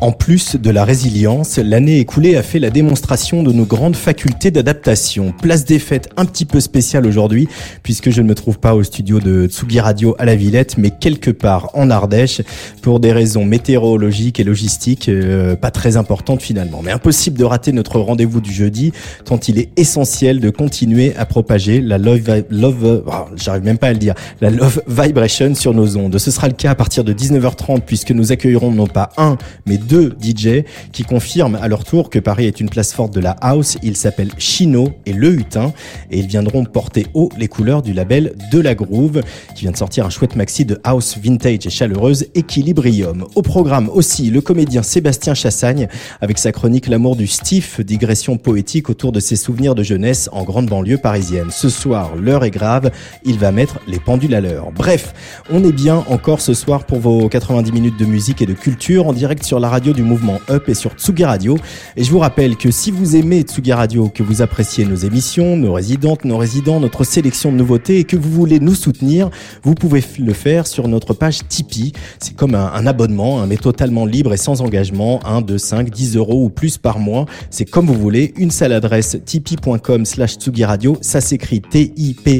En plus de la résilience, l'année écoulée a fait la démonstration de nos grandes facultés d'adaptation. Place des fêtes un petit peu spéciale aujourd'hui, puisque je ne me trouve pas au studio de Tsugi Radio à la Villette, mais quelque part en Ardèche, pour des raisons météorologiques et logistiques euh, pas très importantes finalement. Mais impossible de rater notre rendez-vous du jeudi, tant il est essentiel de continuer à propager la love, oh, j'arrive même pas à le dire, la love vibration sur nos ondes. Ce sera le cas à partir de 19h30, puisque nous accueillerons non pas un, mais deux deux DJ qui confirment à leur tour que Paris est une place forte de la house. Ils s'appellent Chino et Le Hutin et ils viendront porter haut les couleurs du label De La Groove qui vient de sortir un chouette maxi de house vintage et chaleureuse Equilibrium. Au programme aussi le comédien Sébastien Chassagne avec sa chronique L'amour du stiff, digression poétique autour de ses souvenirs de jeunesse en grande banlieue parisienne. Ce soir, l'heure est grave, il va mettre les pendules à l'heure. Bref, on est bien encore ce soir pour vos 90 minutes de musique et de culture en direct sur la radio du mouvement Up et sur Tsugi Radio. Et je vous rappelle que si vous aimez Tsugi Radio, que vous appréciez nos émissions, nos résidentes, nos résidents, notre sélection de nouveautés et que vous voulez nous soutenir, vous pouvez le faire sur notre page Tipeee. C'est comme un, abonnement, mais totalement libre et sans engagement, 1, 2, 5, 10 euros ou plus par mois. C'est comme vous voulez. Une seule adresse, tipeee.com slash Tsugi Radio. Ça s'écrit T-I-P-E-E-E.com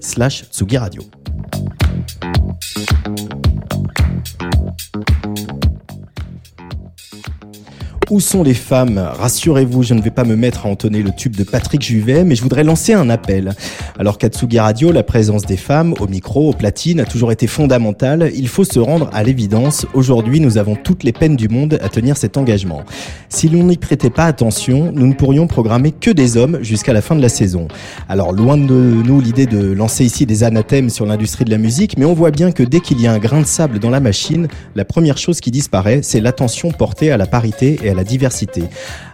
slash Tsugi Où sont les femmes? Rassurez-vous, je ne vais pas me mettre à entonner le tube de Patrick Juvet, mais je voudrais lancer un appel. Alors qu'Atsugi Radio, la présence des femmes au micro, au platine, a toujours été fondamentale, il faut se rendre à l'évidence. Aujourd'hui, nous avons toutes les peines du monde à tenir cet engagement. Si l'on n'y prêtait pas attention, nous ne pourrions programmer que des hommes jusqu'à la fin de la saison. Alors loin de nous l'idée de lancer ici des anathèmes sur l'industrie de la musique, mais on voit bien que dès qu'il y a un grain de sable dans la machine, la première chose qui disparaît, c'est l'attention portée à la parité et à la diversité.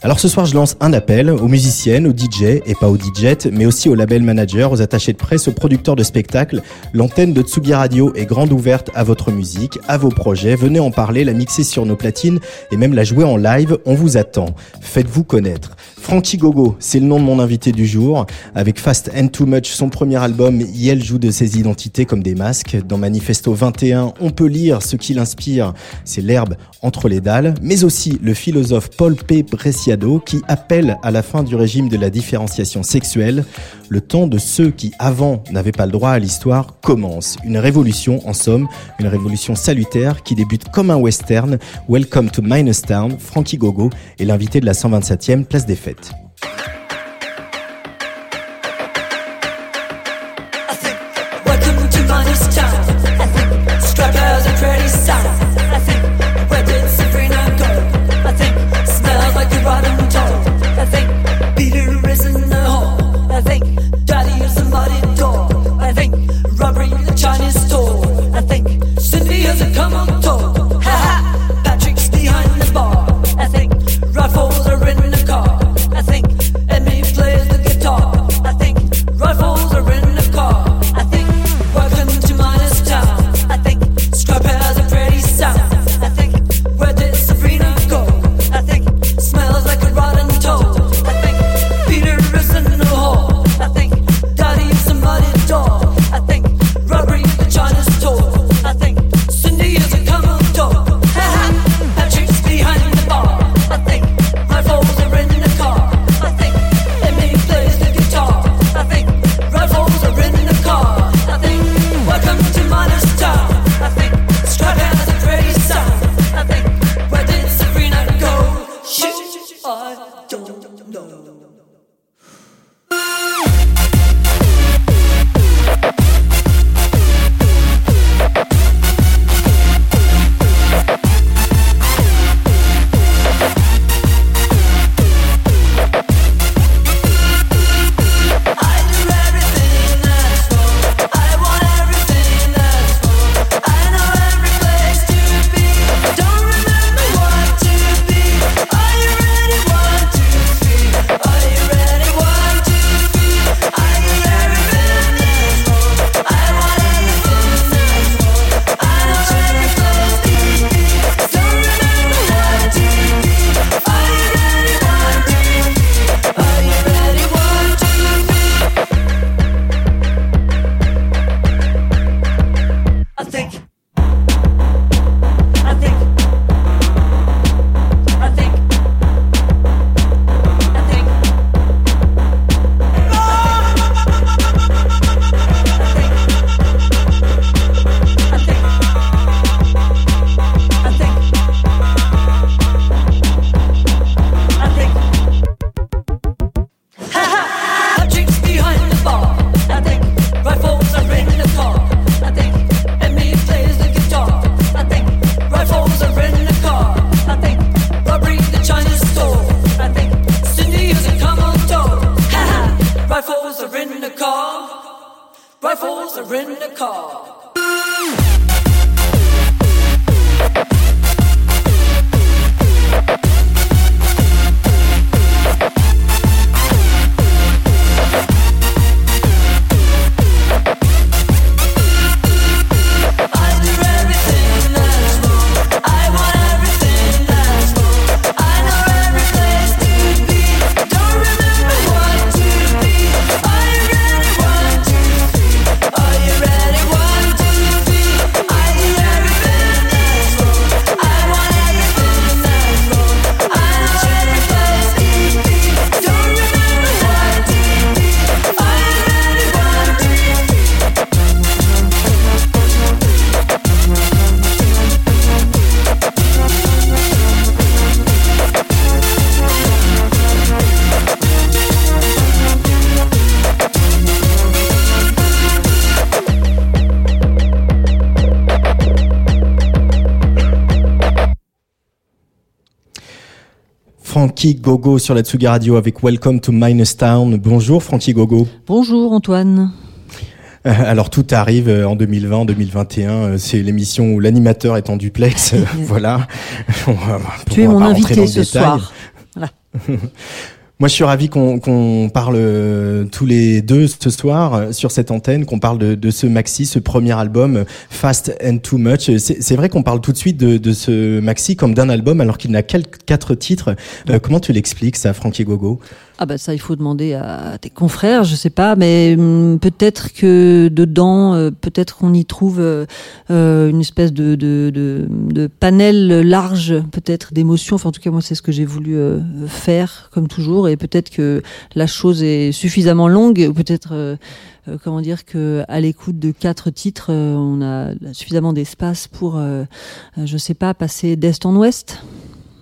Alors ce soir, je lance un appel aux musiciennes, aux DJ et pas aux DJ, mais aussi aux label managers, aux attachés de presse, aux producteurs de spectacles. L'antenne de Tsugi Radio est grande ouverte à votre musique, à vos projets. Venez en parler, la mixer sur nos platines et même la jouer en live. On vous attend. Faites-vous connaître. Frankie Gogo, c'est le nom de mon invité du jour. Avec Fast and Too Much, son premier album, Yel joue de ses identités comme des masques. Dans Manifesto 21, on peut lire ce qui l'inspire, c'est l'herbe entre les dalles, mais aussi le philosophe Paul P. Bresciado qui appelle à la fin du régime de la différenciation sexuelle. Le temps de ceux qui avant n'avaient pas le droit à l'histoire commence. Une révolution, en somme, une révolution salutaire qui débute comme un western. Welcome to Town, Frankie Gogo est l'invité de la 127e place des fêtes. Frankie Gogo sur la Tsugi Radio avec Welcome to Minus Town. Bonjour Frankie Gogo. Bonjour Antoine. Euh, alors tout arrive euh, en 2020, 2021. Euh, c'est l'émission où l'animateur est en duplex. voilà. tu es mon invité ce soir. Voilà. Moi, je suis ravi qu'on parle euh, tous les deux ce soir euh, sur cette antenne, qu'on parle de, de, ce maxi, ce premier album, Fast and Too Much. C'est vrai qu'on parle tout de suite de, de ce maxi comme d'un album, alors qu'il n'a que quatre titres. Euh, comment tu l'expliques, ça, Frankie Gogo? Ah bah ça, il faut demander à tes confrères, je sais pas, mais hum, peut-être que dedans, euh, peut-être qu'on y trouve euh, euh, une espèce de, de, de, de panel large, peut-être d'émotions. Enfin, en tout cas, moi, c'est ce que j'ai voulu faire, comme toujours, et peut-être que la chose est suffisamment longue, ou peut-être comment dire que à l'écoute de quatre titres, on a suffisamment d'espace pour, je sais pas, passer d'est en ouest.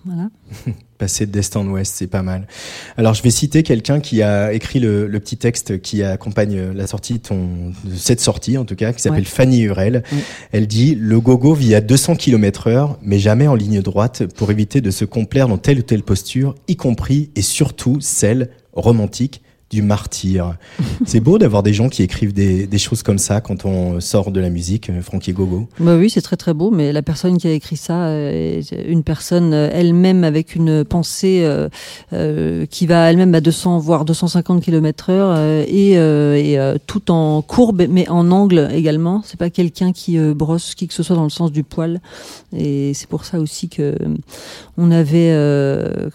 Voilà. Passer d'Est en Ouest, c'est pas mal. Alors, je vais citer quelqu'un qui a écrit le, petit texte qui accompagne la sortie ton, de cette sortie, en tout cas, qui s'appelle Fanny Hurel. Elle dit Le gogo vit à 200 km heure, mais jamais en ligne droite pour éviter de se complaire dans telle ou telle posture, y compris et surtout celle romantique du martyr. c'est beau d'avoir des gens qui écrivent des, des, choses comme ça quand on sort de la musique, euh, Frankie Gogo. Bah oui, c'est très très beau, mais la personne qui a écrit ça est une personne euh, elle-même avec une pensée euh, euh, qui va elle-même à 200 voire 250 km heure et, et tout en courbe mais en angle également. C'est pas quelqu'un qui brosse qui que ce soit dans le sens du poil et c'est pour ça aussi que on avait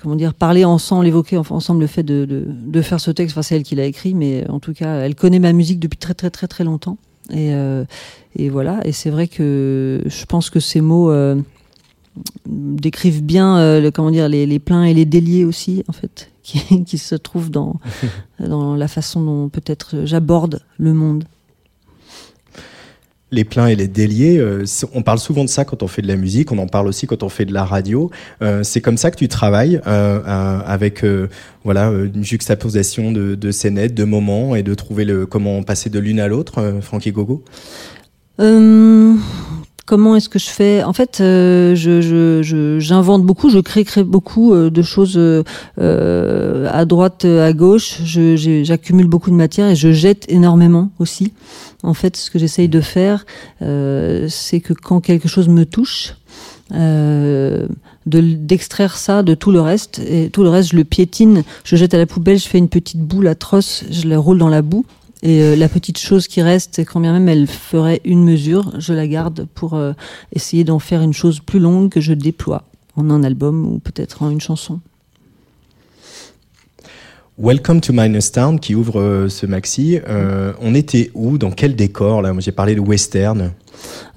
comment dire parlé ensemble, évoqué ensemble le fait de, de, de faire ce texte c'est elle qui l'a écrit, mais en tout cas, elle connaît ma musique depuis très très très très longtemps. Et, euh, et voilà. Et c'est vrai que je pense que ces mots euh, décrivent bien, euh, comment dire, les, les pleins et les déliés aussi, en fait, qui, qui se trouvent dans dans la façon dont peut-être j'aborde le monde les pleins et les déliés, euh, on parle souvent de ça quand on fait de la musique, on en parle aussi quand on fait de la radio. Euh, c'est comme ça que tu travailles euh, avec voilà une juxtaposition de, de scénettes, de moments et de trouver le comment passer de l'une à l'autre, Frankie Gogo? Comment est-ce que je fais? En fait, je, je, j'invente beaucoup, je crée, crée beaucoup de choses à droite, à gauche. j'accumule beaucoup de matière et je jette énormément aussi. En fait, ce que j'essaye de faire, euh, c'est que quand quelque chose me touche, euh, d'extraire ça de tout le reste et tout le reste je le piétine je jette à la poubelle je fais une petite boule atroce je la roule dans la boue et euh, la petite chose qui reste quand bien même elle ferait une mesure je la garde pour euh, essayer d'en faire une chose plus longue que je déploie en un album ou peut-être en une chanson Welcome to Minus Town qui ouvre euh, ce maxi. Euh, on était où? Dans quel décor là? J'ai parlé de western.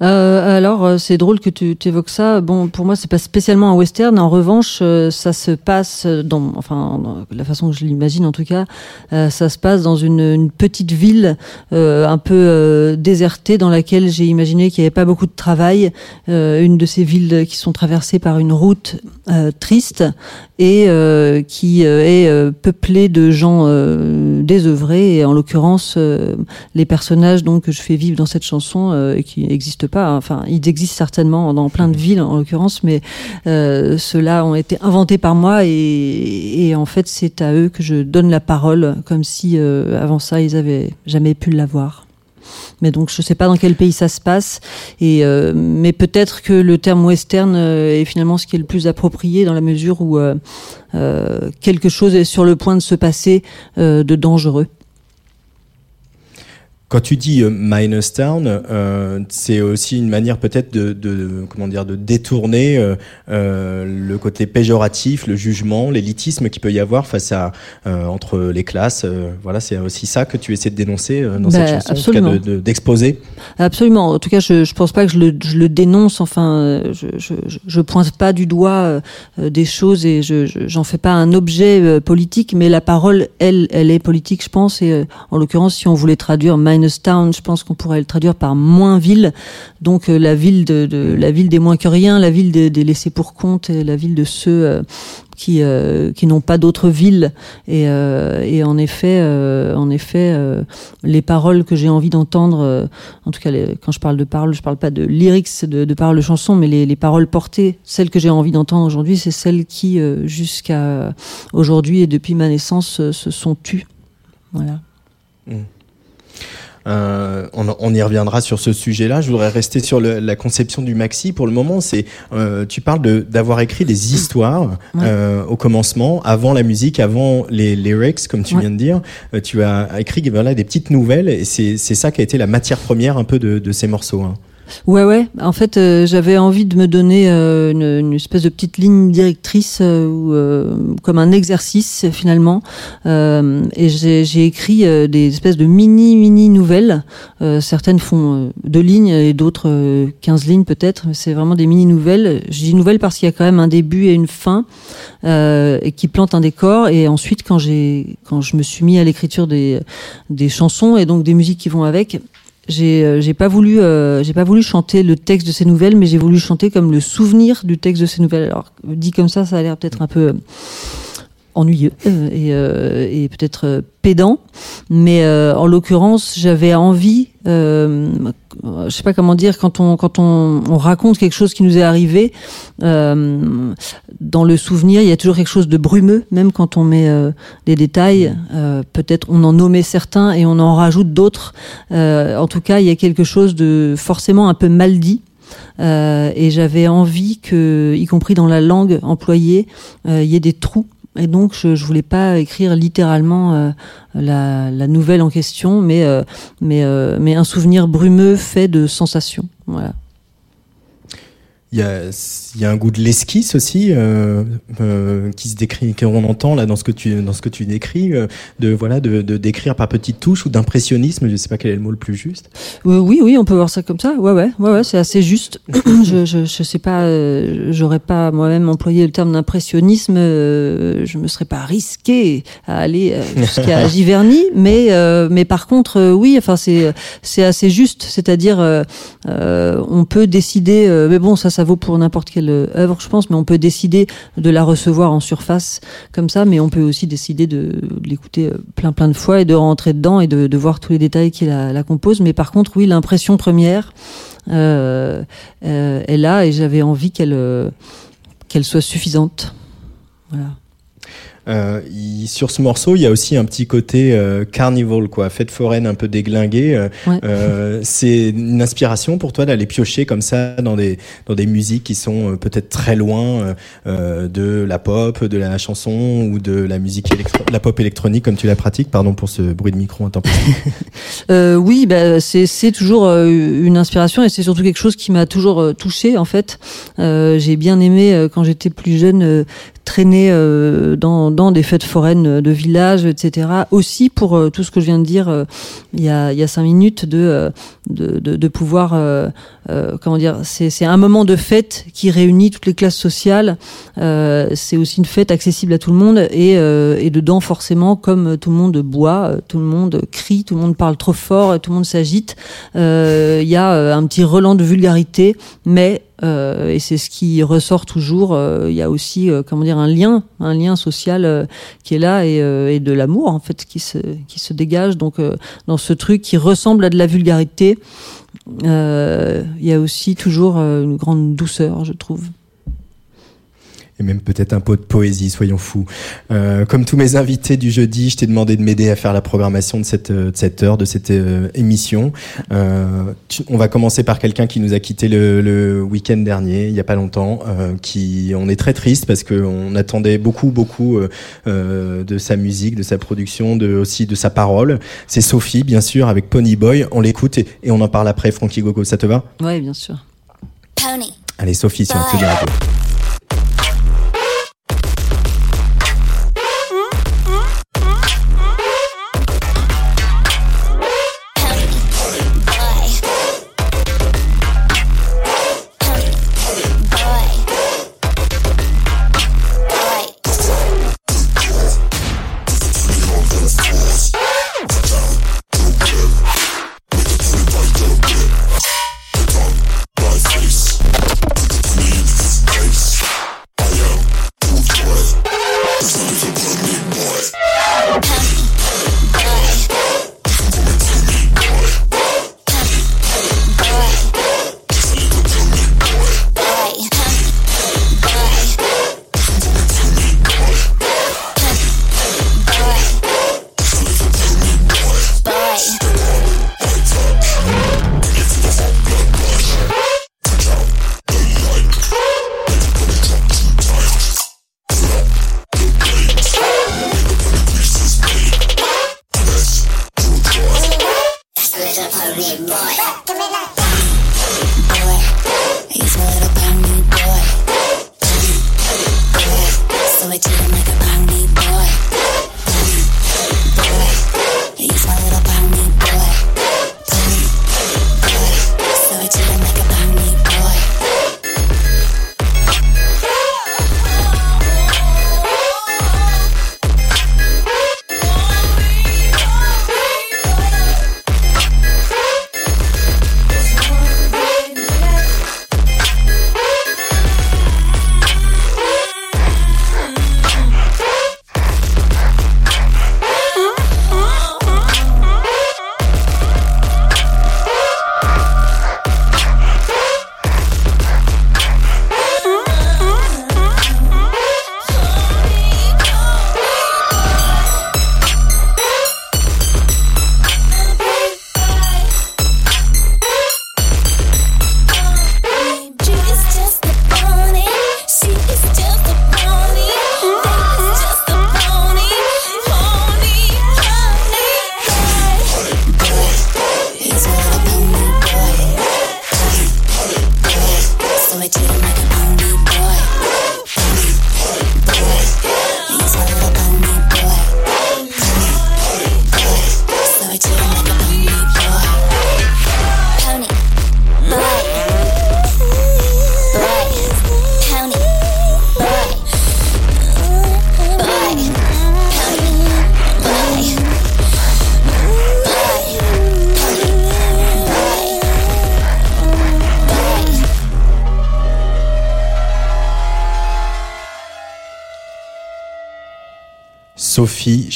Euh, alors, euh, c'est drôle que tu, évoques ça. Bon, pour moi, c'est pas spécialement un western. En revanche, euh, ça se passe dans, enfin, la façon que je l'imagine en tout cas, ça se passe dans une, petite ville un peu désertée dans laquelle j'ai imaginé qu'il n'y avait pas beaucoup de travail. une de ces villes qui sont traversées par une route triste et qui est peuplée de gens désœuvrés. Et en l'occurrence, les personnages donc que je fais vivre dans cette chanson qui n'existent pas. Hein. Enfin, ils existent certainement dans plein de villes en l'occurrence, mais euh, ceux-là ont été inventés par moi et, et en fait c'est à eux que je donne la parole, comme si euh, avant ça ils avaient jamais pu l'avoir. mais donc je sais pas dans quel pays ça se passe. Et mais peut-être que le terme western est finalement ce qui est le plus approprié dans la mesure où quelque chose est sur le point de se passer de dangereux. Quand tu dis euh, minus town, euh, c'est aussi une manière peut-être de, de, comment dire de détourner euh, le côté péjoratif, le jugement, l'élitisme qu'il peut y avoir face à entre les classes. voilà, c'est aussi ça que tu essaies de dénoncer dans cette Ben, chanson, absolument. en tout cas de- de- d'exposer. Absolument. En tout cas, je, je pense pas que je le, je le dénonce. Enfin, je, je, je- pointe pas du doigt des choses et je, je- j'en fais pas un objet politique. Mais la parole, elle, elle est politique, je pense. Et en l'occurrence, si on voulait traduire minus town, je pense qu'on pourrait le traduire par moins ville. Donc euh, la ville de, la ville des moins que rien, la ville des, des laissés pour compte, et la ville de ceux euh, qui euh, qui n'ont pas d'autre ville. Et, euh, en effet, euh, en effet, euh, les paroles que j'ai envie d'entendre. euh, en tout cas, quand je parle de paroles, je parle pas de lyrics, de, de paroles de chansons, mais les, les paroles portées, celles que j'ai envie d'entendre aujourd'hui, c'est celles qui, euh, jusqu'à aujourd'hui et depuis ma naissance, euh, se sont tues. Voilà. Euh, on, on y reviendra sur ce sujet-là. Je voudrais rester sur le- la conception du maxi. Pour le moment, c'est euh, tu parles de- d'avoir écrit des histoires Ouais. euh, au commencement, avant la musique, avant les lyrics, comme tu Ouais. viens de dire. Euh, tu as écrit voilà des petites nouvelles et c'est c'est ça qui a été la matière première un peu de, de ces morceaux. hein. Ouais, ouais. En fait, euh, j'avais envie de me donner euh, une, une espèce de petite ligne directrice, euh, ou, euh, comme un exercice finalement. Euh, et j'ai écrit euh, des espèces de mini mini nouvelles. Certaines font deux lignes et d'autres euh, 15 lignes peut-être. C'est vraiment des mini nouvelles. Je dis nouvelles parce qu'il y a quand même un début et une fin et qui plantent un décor. Et ensuite, quand j'ai quand je me suis mis à l'écriture des des chansons et donc des musiques qui vont avec, j'ai euh, j'ai pas voulu euh, j'ai pas voulu chanter le texte de ces nouvelles mais j'ai voulu chanter comme le souvenir du texte de ces nouvelles. Alors dit comme ça ça a l'air peut-être un peu ennuyeux euh, et, euh, et peut-être euh, pédant mais euh, en l'occurrence j'avais envie euh, je sais pas comment dire quand on quand on, on raconte quelque chose qui nous est arrivé euh, dans le souvenir il y a toujours quelque chose de brumeux même quand on met des détails peut-être on en omet certains et on en rajoute d'autres en tout cas, il y a quelque chose de forcément un peu mal dit. Euh, et j'avais envie que, y compris dans la langue employée, il y ait des trous. Et donc, je, je voulais pas écrire littéralement euh, la, nouvelle en question, mais euh, euh, mais un souvenir brumeux fait de sensations. Voilà. Il y a, il y a un goût de l'esquisse aussi euh, euh, qui se décrit, qu'on entend là dans ce que tu dans ce que tu décris, euh, de voilà de, de décrire par petites touches ou d'impressionnisme. Je sais pas quel est le mot le plus juste. Oui, oui, on peut voir ça comme ça. Ouais, ouais, ouais, ouais, c'est assez juste. je, je, je sais pas, j'aurais pas moi-même employé le terme d'impressionnisme. je me serais pas risqué à aller jusqu'à Giverny, mais mais par contre, oui, enfin c'est c'est assez juste. C'est-à-dire, on peut décider. mais bon, ça, ça vaut pour n'importe quelle euh, œuvre, je pense. Mais on peut décider de la recevoir en surface comme ça, mais on peut aussi décider de, l'écouter euh, plein plein de fois et de rentrer dedans et de, voir tous les détails qui la, composent. Mais par contre, oui, l'impression première euh, est là et j'avais envie qu'elle qu'elle soit suffisante. Voilà. Euh, il- sur ce morceau, il y a aussi un petit côté euh, carnival, quoi, fête foraine un peu déglinguée. Euh, Ouais. euh, c'est une inspiration pour toi d'aller piocher comme ça dans des dans des musiques qui sont euh, peut-être très loin de la pop, de la chanson ou de la musique électro la pop électronique comme tu la pratiques? Pardon pour ce bruit de micro intempestif. Euh, oui, bah, c'est toujours une inspiration et c'est surtout quelque chose qui m'a toujours touchée en fait. Euh, J'ai bien aimé euh, quand j'étais plus jeune euh, traîner euh, dans, dans des fêtes foraines de village, etc. Aussi pour euh, tout ce que je viens de dire euh, il y a il y a cinq minutes de de, de, de pouvoir euh, euh, comment dire c'est un moment de fête qui réunit toutes les classes sociales. Euh, c'est aussi une fête accessible à tout le monde et et dedans forcément comme tout le monde boit, tout le monde crie, tout le monde parle trop fort, tout le monde s'agite. Il y a un petit relent de vulgarité, mais euh, et c'est ce qui ressort toujours. euh, Il y a aussi, euh, comment dire, un lien, un lien social euh, qui est là et, euh, et de l'amour en fait qui se qui se dégage. Donc dans ce truc qui ressemble à de la vulgarité, il y a aussi toujours une grande douceur, je trouve. Et même peut-être un peu de poésie, soyons fous. Euh, comme tous mes invités du jeudi, je t'ai demandé de m'aider à faire la programmation de cette, de cette heure, de cette euh, émission. Euh, tu- on va commencer par quelqu'un qui nous a quitté le, le week-end dernier, il y a pas longtemps, euh, qui on est très triste parce qu'on attendait beaucoup, beaucoup euh, euh, de sa musique, de sa production, de aussi de sa parole. C'est Sophie, bien sûr, avec Pony Boy. On l'écoute et, et on en parle après. Frankie Gogo, ça te va? Ouais, bien sûr. Pony. Allez, Sophie sur Tsugi Radio.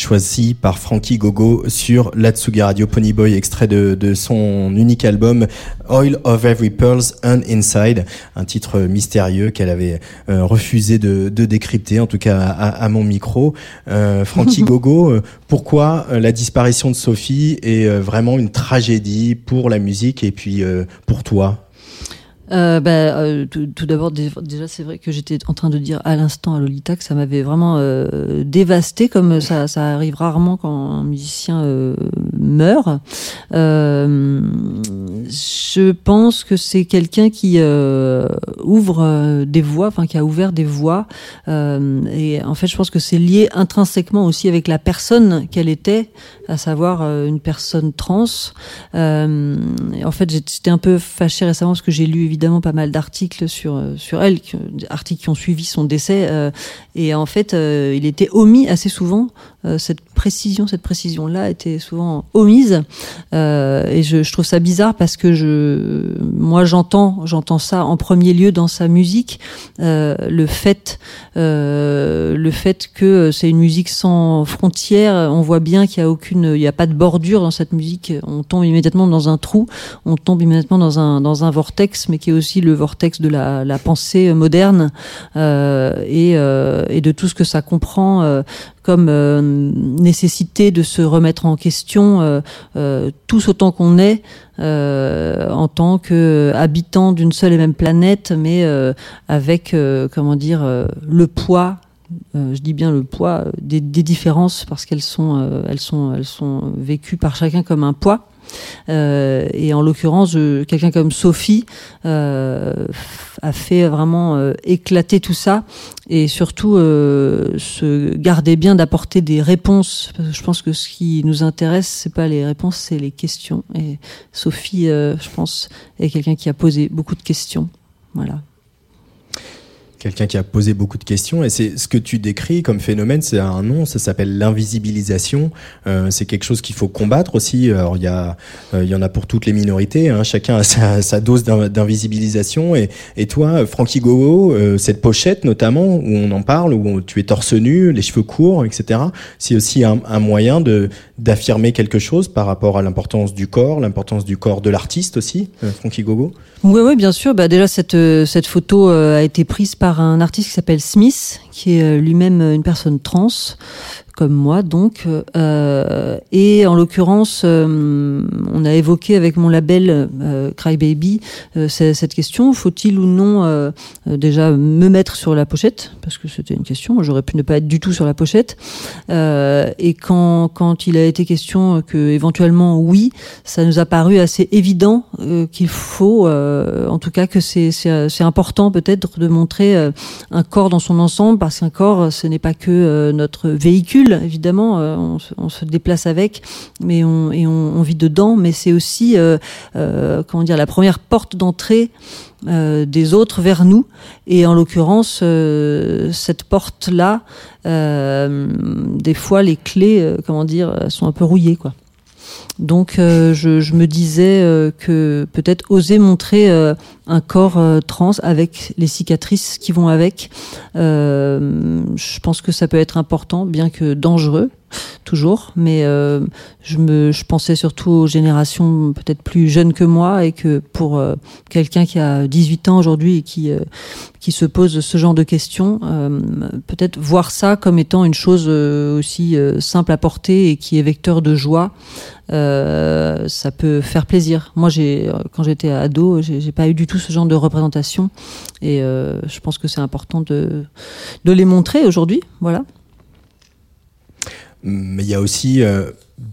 Choisie par Frankie Gogo sur l'Atsugi Radio Ponyboy, extrait de, de son unique album Oil of Every Pearls and Inside, un titre mystérieux qu'elle avait euh, refusé de, de décrypter, en tout cas à, à mon micro. Euh, Frankie Gogo, euh, pourquoi la disparition de Sophie est vraiment une tragédie pour la musique et puis pour toi? Euh, bah, euh, tout, tout d'abord, dé- déjà, c'est vrai que j'étais en train de dire à l'instant à Lolita que ça m'avait vraiment euh, dévasté, comme ça, ça arrive rarement quand un musicien euh, meurt. Euh, je pense que c'est quelqu'un qui euh, ouvre euh, des voies, enfin qui a ouvert des voies. Et en fait, je pense que c'est lié intrinsèquement aussi avec la personne qu'elle était, à savoir une personne trans. En fait, j'étais un peu fâchée récemment parce que j'ai lu évidemment pas mal d'articles sur sur elle, articles qui ont suivi son décès. et en fait, il était omis assez souvent cette précision, cette précision-là était souvent omise. Euh, et je, je trouve ça bizarre parce que je, moi, j'entends, j'entends ça en premier lieu dans sa musique, euh, le fait, euh, le fait que c'est une musique sans frontières. On voit bien qu'il y a aucune, il n'y a pas de bordure dans cette musique. On tombe immédiatement dans un trou, on tombe immédiatement dans un dans un vortex, mais qui est aussi le vortex de la, la pensée moderne euh, et, euh, et de tout ce que ça comprend euh, comme euh, nécessité de se remettre en question euh, euh, tous autant qu'on est euh, en tant que habitant d'une seule et même planète, mais avec comment dire le poids. Euh, je dis bien le poids euh, des, différences parce qu'elles sont, euh, elles sont, elles sont vécues par chacun comme un poids. Et en l'occurrence, quelqu'un comme Sophie a fait vraiment éclater tout ça et surtout se garder bien d'apporter des réponses. Parce que je pense que ce qui nous intéresse, c'est pas les réponses, c'est les questions. Et Sophie, je pense, est quelqu'un qui a posé beaucoup de questions. Voilà. Quelqu'un qui a posé beaucoup de questions et c'est ce que tu décris comme phénomène, c'est un nom, ça s'appelle l'invisibilisation. Euh, c'est quelque chose qu'il faut combattre aussi. Alors il y a, euh, il y en a pour toutes les minorités. Hein, chacun a sa, sa dose d'in- d'invisibilisation. Et, et toi, Frankie Gogo, euh, cette pochette notamment où on en parle, où tu es torse nu, les cheveux courts, etc. C'est aussi un, un moyen de d'affirmer quelque chose par rapport à l'importance du corps, l'importance du corps de l'artiste aussi, euh, Frankie Gogo? Oui, oui, bien sûr. Bah, déjà, cette, euh, cette photo euh, a été prise par un artiste qui s'appelle Smith, qui est euh, lui-même une personne trans, comme moi, donc. Euh, et en l'occurrence, euh, on a évoqué avec mon label euh, Crybaby euh, cette question faut-il ou non euh, déjà me mettre sur la pochette? Parce que c'était une question. J'aurais pu ne pas être du tout sur la pochette. Et quand, quand il a été question que éventuellement oui, ça nous a paru assez évident qu'il faut, en tout cas que c'est c'est important peut-être de montrer un corps dans son ensemble parce qu'un corps ce n'est pas que notre véhicule évidemment euh, on, se, déplace avec et on, vit dedans mais c'est aussi euh, euh, comment dire la première porte d'entrée des autres vers nous. Et en l'occurrence cette porte là des fois les clés comment dire sont un peu rouillées quoi donc euh, je, me disais euh, que peut-être oser montrer euh, un corps trans avec les cicatrices qui vont avec, je pense que ça peut être important, bien que dangereux toujours, mais euh, je me pensais surtout aux générations peut-être plus jeunes que moi et que pour euh, quelqu'un qui a 18 ans aujourd'hui et qui euh, qui se pose ce genre de questions, peut-être voir ça comme étant une chose aussi simple à porter et qui est vecteur de joie, ça peut faire plaisir. Moi, quand j'étais ado, j'ai pas eu du tout ce genre de représentation et je pense que c'est important de de les montrer aujourd'hui. Voilà. Mais il y a aussi euh,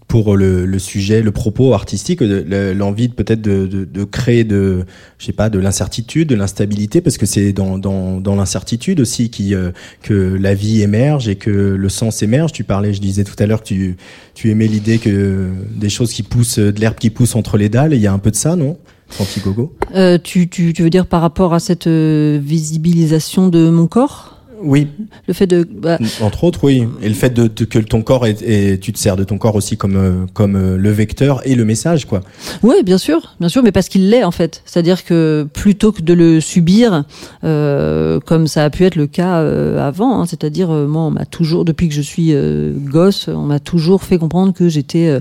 pour le, le sujet, le propos artistique, l'envie peut-être de, de, de créer de, je sais pas, de l'incertitude, de l'instabilité, parce que c'est dans, dans, dans l'incertitude aussi qui, euh, que la vie émerge et que le sens émerge. Tu parlais, je disais tout à l'heure que tu, tu aimais l'idée que des choses qui poussent, de l'herbe qui pousse entre les dalles. Il y a un peu de ça, non, Gogo? Euh, tu, tu tu veux dire par rapport à cette euh, visibilisation de mon corps, Oui, le fait de bah, Entre autres, oui. Et le fait de, de- que ton corps est, et tu te sers de ton corps aussi comme euh, comme euh, le vecteur et le message, quoi. Oui, bien sûr, bien sûr, mais parce qu'il l'est en fait. C'est-à-dire que plutôt que de le subir, euh, comme ça a pu être le cas euh, avant, hein, c'est-à-dire euh, moi, on m'a toujours, depuis que je suis euh, gosse, on m'a toujours fait comprendre que j'étais euh,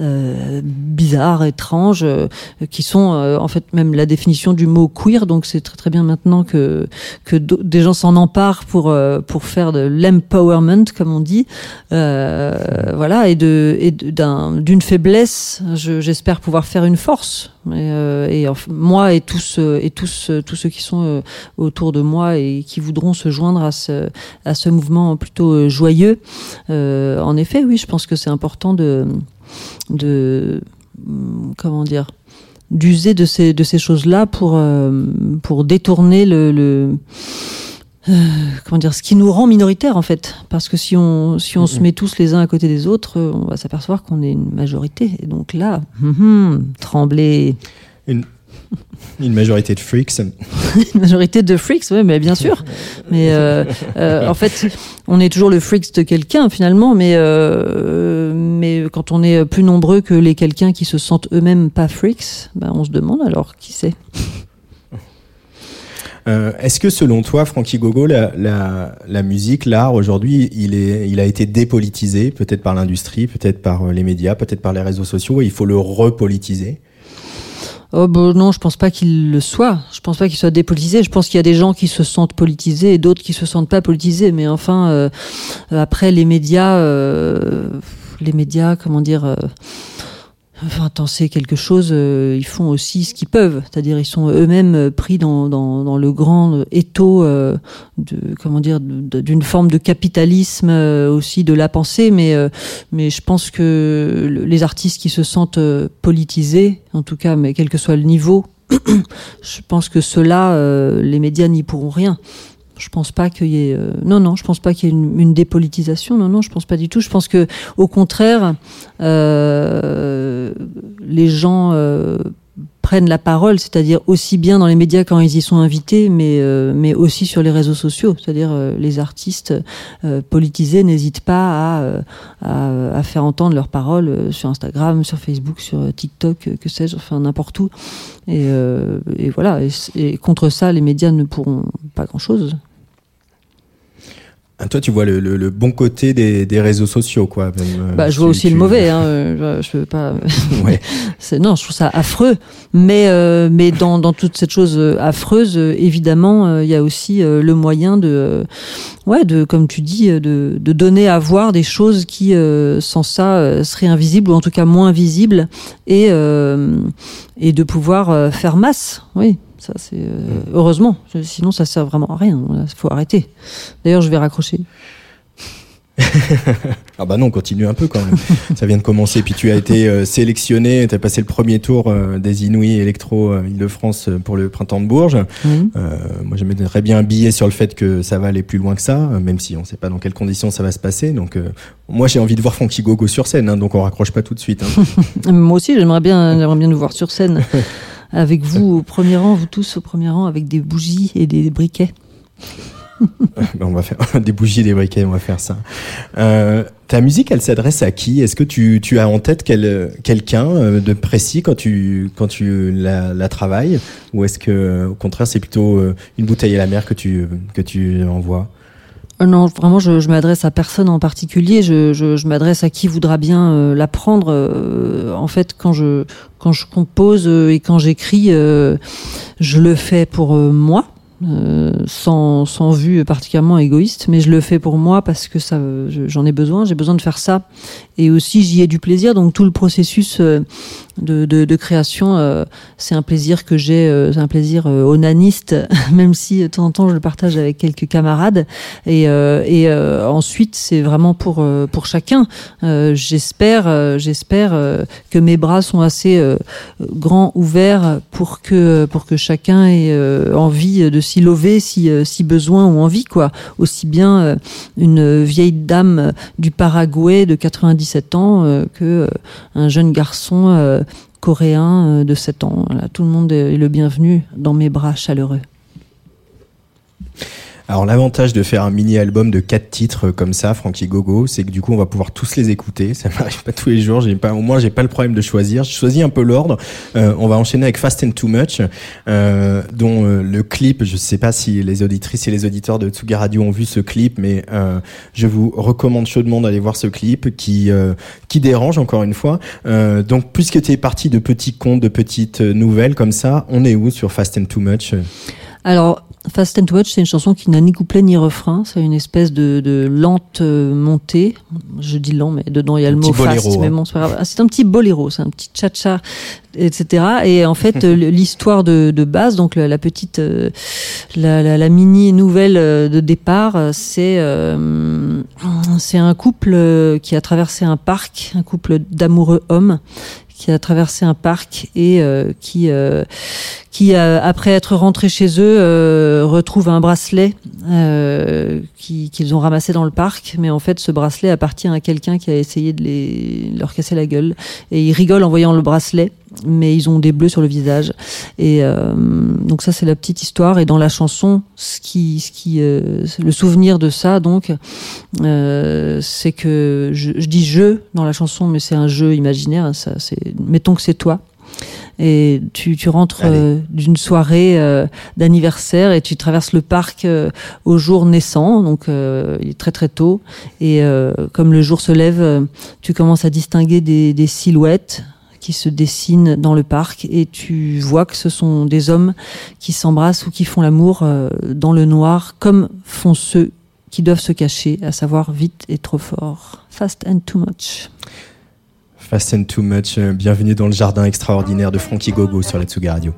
euh, bizarre, étrange, euh, qui sont euh, en fait même la définition du mot queer. Donc c'est très très bien maintenant que que des gens s'en emparent pour euh, pour faire de l'empowerment, comme on dit. Euh, voilà, et de et d'un d'une faiblesse, je- j'espère pouvoir faire une force. Et, euh, et moi et tous et tous tous ceux qui sont autour de moi et qui voudront se joindre à ce à ce mouvement plutôt joyeux. En effet, oui, je pense que c'est important de de comment dire d'user de ces de ces choses-là pour euh, pour détourner le euh, comment dire ce qui nous rend minoritaires en fait parce que si on si on se met tous les uns à côté des autres euh, on va s'apercevoir qu'on est une majorité et donc là hum, hum, trembler Une, Une majorité de freaks. Une majorité de freaks, oui, mais bien sûr. Mais euh, euh, en fait, on est toujours le freaks de quelqu'un finalement, mais euh, mais quand on est plus nombreux que les quelqu'un qui se sentent eux-mêmes pas freaks, ben on se demande alors qui c'est. Euh, Est-ce que selon toi, Frankie Gogo, la, musique, l'art aujourd'hui, il, il a été dépolitisé, peut-être par l'industrie, peut-être par euh, les médias, peut-être par les réseaux sociaux, et il faut le repolitiser? Oh bon, non, je pense pas qu'il le soit. Je pense pas qu'il soit dépolitisé. Je pense qu'il y a des gens qui se sentent politisés et d'autres qui se sentent pas politisés. Mais enfin, euh, après les médias, les médias, comment dire. Enfin, t'en sais quelque chose, euh, ils font aussi ce qu'ils peuvent, c'est-à-dire ils sont eux-mêmes euh, pris dans, dans, dans le grand étau euh, de comment dire d'une forme de capitalisme euh, aussi de la pensée, mais euh, mais je pense que le- les artistes qui se sentent euh, politisés, en tout cas, mais quel que soit le niveau, je pense que ceux-là, euh, les médias n'y pourront rien. Je pense pas qu'il y ait euh, non non je pense pas qu'il y ait une, une dépolitisation. Non non je pense pas du tout. Je pense que au contraire euh, les gens euh, prennent la parole c'est-à-dire aussi bien dans les médias quand ils y sont invités mais euh, mais aussi sur les réseaux sociaux. C'est-à-dire euh, les artistes euh, politisés n'hésitent pas à, à faire entendre leurs paroles sur Instagram sur Facebook sur TikTok que sais-je enfin n'importe où. Et, voilà et contre ça les médias ne pourront pas grand-chose Ah, Toi, tu vois le, le, le bon côté des, des réseaux sociaux, quoi. même, euh, Bah, je vois tu- aussi tu- le mauvais. Hein. euh, Je, veux pas. Ouais. Non, je trouve ça affreux. Mais euh, mais dans dans toute cette chose affreuse, évidemment, euh, il y a aussi le moyen de ouais de comme tu dis de de donner à voir des choses qui sans ça seraient invisibles ou en tout cas moins visibles et et de pouvoir faire masse. Oui. Ça, c'est euh, heureusement. Sinon, ça sert vraiment à rien. Il faut arrêter. D'ailleurs, je vais raccrocher. Ah bah non, continue un peu quand même. Ça vient de commencer. Puis tu as été euh, sélectionné, tu as passé le premier tour euh, des Inouïs Electro euh, Île-de-France pour le printemps de Bourges. Moi, j'aimerais bien un billet sur le fait que ça va aller plus loin que ça, même si on ne sait pas dans quelles conditions ça va se passer. Donc, moi, j'ai envie de voir Frankie Gogo sur scène, hein, donc on raccroche pas tout de suite. hein. Moi aussi, j'aimerais bien, j'aimerais bien nous voir sur scène avec vous au premier rang, vous tous au premier rang, avec des bougies et des briquets. On va faire des bougies, des briquets, on va faire ça. Euh, ta musique, elle s'adresse à qui? Est-ce que tu, tu as en tête quel, quelqu'un euh, de précis quand tu, quand tu la, la travailles? Ou est-ce que, au contraire, c'est plutôt euh, une bouteille à la mer que tu, que tu envoies? Non, vraiment, je, je m'adresse à personne en particulier. Je, je, je m'adresse à qui voudra bien euh, l'apprendre. Euh, en fait, quand je quand je compose euh, et quand j'écris, euh, je le fais pour euh, moi. euh, sans, sans vue particulièrement égoïste, mais je le fais pour moi parce que ça, je- j'en ai besoin, j'ai besoin de faire ça, et aussi j'y ai du plaisir. Donc tout le processus euh, de, de, de création, euh, c'est un plaisir que j'ai, euh, c'est un plaisir euh, onaniste, même si de temps en temps je le partage avec quelques camarades. Et, euh, et euh, ensuite, c'est vraiment pour euh, pour chacun. J'espère, j'espère que mes bras sont assez grands, ouverts pour que pour que chacun ait envie de s'y lever si si besoin ou envie quoi. Aussi bien une vieille dame du Paraguay de 97 ans que un jeune garçon coréen euh, de 7 ans. Tout le monde est le bienvenu dans mes bras chaleureux. Alors l'avantage de faire un mini-album de quatre titres euh, comme ça, Frankie Gogo, c'est que du coup on va pouvoir tous les écouter. Ça m'arrive pas tous les jours. J'ai pas, au moins j'ai pas le problème de choisir. Je choisis un peu l'ordre. Euh, on va enchaîner avec Fast and Too Much, euh, dont euh, le clip. Je sais pas si les auditrices et les auditeurs de Tsuga Radio ont vu ce clip, mais euh, je vous recommande chaudement d'aller voir ce clip qui euh, qui dérange encore une fois. Donc puisque tu es parti de petits contes, de petites nouvelles comme ça, on est où sur Fast and Too Much? Alors, Fast and Watch, c'est une chanson qui n'a ni couplet ni refrain. C'est une espèce de, de lente euh, montée. Je dis lent, mais dedans il y a Un le mot boléro, fast. Mais hein. bon, c'est pas grave. Ah, C'est un petit boléro, c'est un petit cha-cha, etc. Et en fait, euh, l'histoire de, de base, donc la, la petite, euh, la, la, la mini nouvelle de départ, c'est euh, c'est un couple qui a traversé un parc, un couple d'amoureux hommes qui a traversé un parc et euh, qui euh, qui euh, après être rentrés chez eux euh, retrouvent un bracelet euh, qui- qu'ils ont ramassé dans le parc, mais en fait ce bracelet appartient à quelqu'un qui a essayé de les leur casser la gueule. Et ils rigolent en voyant le bracelet, mais ils ont des bleus sur le visage. Et donc ça c'est la petite histoire. Et dans la chanson ce qui ce qui le souvenir de ça donc c'est que je, je dis je dans la chanson mais c'est un jeu imaginaire hein, ça c'est mettons que c'est toi et tu, tu rentres euh, d'une soirée euh, d'anniversaire et tu traverses le parc euh, au jour naissant, donc il est très très tôt. Et comme le jour se lève, tu commences à distinguer des, des silhouettes qui se dessinent dans le parc et tu vois que ce sont des hommes qui s'embrassent ou qui font l'amour dans le noir, comme font ceux qui doivent se cacher, à savoir vite et trop fort. Fast and too much. Too Much, euh, bienvenue dans le jardin extraordinaire de Frankie Gogo sur la Tsuga Radio.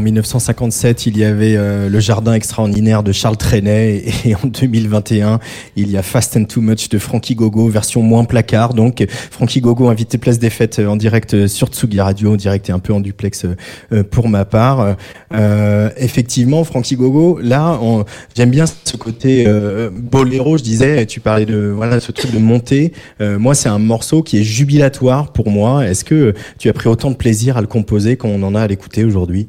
En 1957, il y avait euh, le jardin extraordinaire de Charles Trenet et, en 2021, il y a Fast and Too Much de Frankie Gogo, version moins placard. Donc, Frankie Gogo invité Place des Fêtes euh, en direct euh, sur Tsugi Radio, en direct et un peu en duplex euh, pour ma part. Euh, effectivement, Frankie Gogo, là, on- j'aime bien ce côté euh, boléro. Je disais, tu parlais de voilà ce truc de montée. Euh, moi, c'est un morceau qui est jubilatoire pour moi. Est-ce que tu as pris autant de plaisir à le composer qu'on en a à l'écouter aujourd'hui?